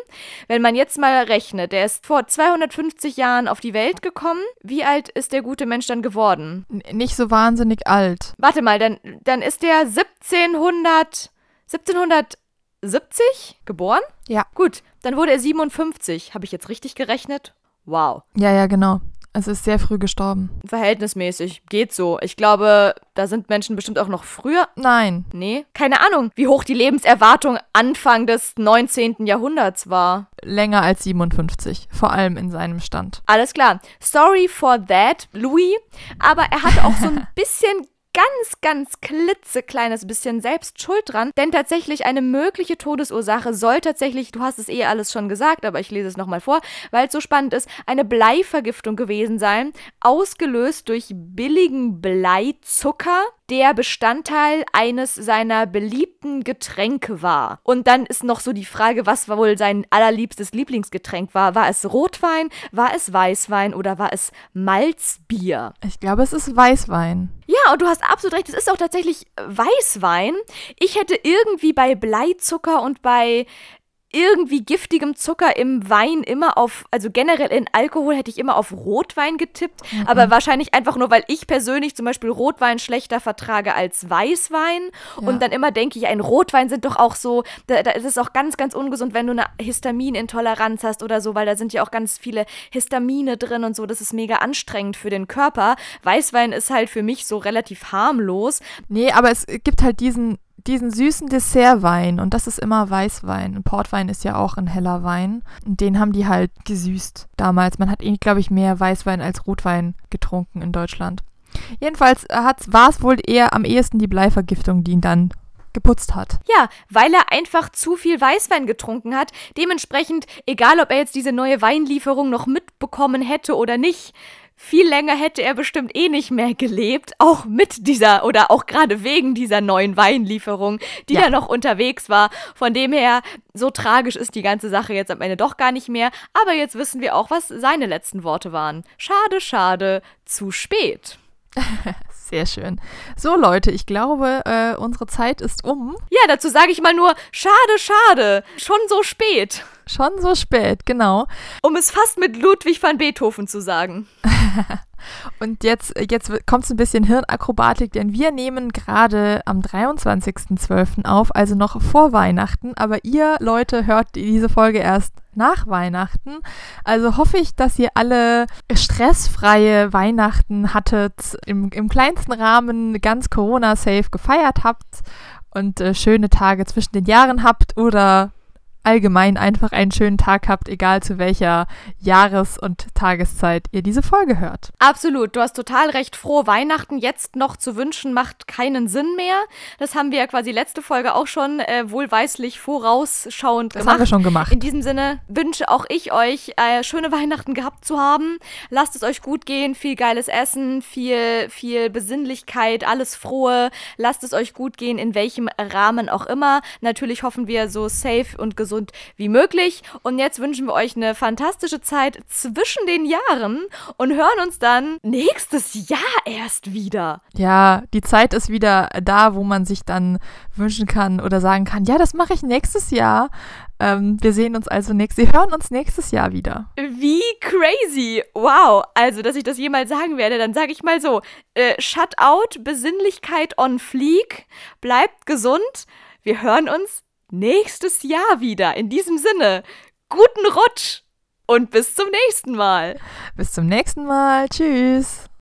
Wenn man jetzt mal rechnet, der ist vor 250 Jahren auf die Welt gekommen. Wie alt ist der gute Mensch dann geworden? N nicht so wahnsinnig alt. Warte mal mal, dann, dann ist der 1700, 1770 geboren? Ja. Gut, dann wurde er 57. Habe ich jetzt richtig gerechnet? Wow. Ja, ja, genau. Es ist sehr früh gestorben. Verhältnismäßig. Geht so. Ich glaube, da sind Menschen bestimmt auch noch früher. Nein. Nee. Keine Ahnung, wie hoch die Lebenserwartung Anfang des 19. Jahrhunderts war. Länger als 57. Vor allem in seinem Stand. Alles klar. Sorry for that, Louis. Aber er hatte auch so ein <laughs> bisschen ganz, ganz klitzekleines bisschen selbst schuld dran, denn tatsächlich eine mögliche Todesursache soll tatsächlich, du hast es eh alles schon gesagt, aber ich lese es nochmal vor, weil es so spannend ist, eine Bleivergiftung gewesen sein, ausgelöst durch billigen Bleizucker, der Bestandteil eines seiner beliebten Getränke war. Und dann ist noch so die Frage, was wohl sein allerliebstes Lieblingsgetränk war. War es Rotwein, war es Weißwein oder war es Malzbier? Ich glaube, es ist Weißwein. Ja, und du hast absolut recht, es ist auch tatsächlich Weißwein. Ich hätte irgendwie bei Bleizucker und bei irgendwie giftigem Zucker im Wein immer auf, also generell in Alkohol hätte ich immer auf Rotwein getippt, mhm. aber wahrscheinlich einfach nur, weil ich persönlich zum Beispiel Rotwein schlechter vertrage als Weißwein ja. und dann immer denke ich, ein Rotwein sind doch auch so, da, da ist es auch ganz, ganz ungesund, wenn du eine Histaminintoleranz hast oder so, weil da sind ja auch ganz viele Histamine drin und so, das ist mega anstrengend für den Körper. Weißwein ist halt für mich so relativ harmlos. Nee, aber es gibt halt diesen diesen süßen Dessertwein und das ist immer Weißwein. Und Portwein ist ja auch ein heller Wein. Und den haben die halt gesüßt damals. Man hat eh, glaube ich, mehr Weißwein als Rotwein getrunken in Deutschland. Jedenfalls war es wohl eher am ehesten die Bleivergiftung, die ihn dann geputzt hat. Ja, weil er einfach zu viel Weißwein getrunken hat. Dementsprechend, egal ob er jetzt diese neue Weinlieferung noch mitbekommen hätte oder nicht, viel länger hätte er bestimmt eh nicht mehr gelebt, auch mit dieser oder auch gerade wegen dieser neuen Weinlieferung, die ja. da noch unterwegs war. Von dem her, so tragisch ist die ganze Sache jetzt am Ende doch gar nicht mehr. Aber jetzt wissen wir auch, was seine letzten Worte waren. Schade, schade, zu spät. <laughs> Sehr schön. So, Leute, ich glaube, äh, unsere Zeit ist um. Ja, dazu sage ich mal nur, schade, schade. Schon so spät. Schon so spät, genau. Um es fast mit Ludwig van Beethoven zu sagen. <laughs> Und jetzt, jetzt kommt es ein bisschen Hirnakrobatik, denn wir nehmen gerade am 23.12. auf, also noch vor Weihnachten. Aber ihr Leute hört diese Folge erst nach Weihnachten. Also hoffe ich, dass ihr alle stressfreie Weihnachten hattet, im, im kleinsten Rahmen ganz Corona-safe gefeiert habt und äh, schöne Tage zwischen den Jahren habt oder allgemein einfach einen schönen Tag habt, egal zu welcher Jahres- und Tageszeit ihr diese Folge hört. Absolut, du hast total recht. Frohe Weihnachten jetzt noch zu wünschen, macht keinen Sinn mehr. Das haben wir ja quasi letzte Folge auch schon äh, wohlweislich vorausschauend das gemacht. Das haben wir schon gemacht. In diesem Sinne wünsche auch ich euch, äh, schöne Weihnachten gehabt zu haben. Lasst es euch gut gehen, viel geiles Essen, viel, viel Besinnlichkeit, alles Frohe. Lasst es euch gut gehen, in welchem Rahmen auch immer. Natürlich hoffen wir so safe und gesund gesund wie möglich. Und jetzt wünschen wir euch eine fantastische Zeit zwischen den Jahren und hören uns dann nächstes Jahr erst wieder. Ja, die Zeit ist wieder da, wo man sich dann wünschen kann oder sagen kann, ja, das mache ich nächstes Jahr. Ähm, wir sehen uns also nächstes, wir hören uns nächstes Jahr wieder. Wie crazy! Wow! Also, dass ich das jemals sagen werde, dann sage ich mal so: äh, Shutout, Besinnlichkeit on Fleek, bleibt gesund. Wir hören uns nächstes Jahr wieder. In diesem Sinne, guten Rutsch und bis zum nächsten Mal. Bis zum nächsten Mal. Tschüss.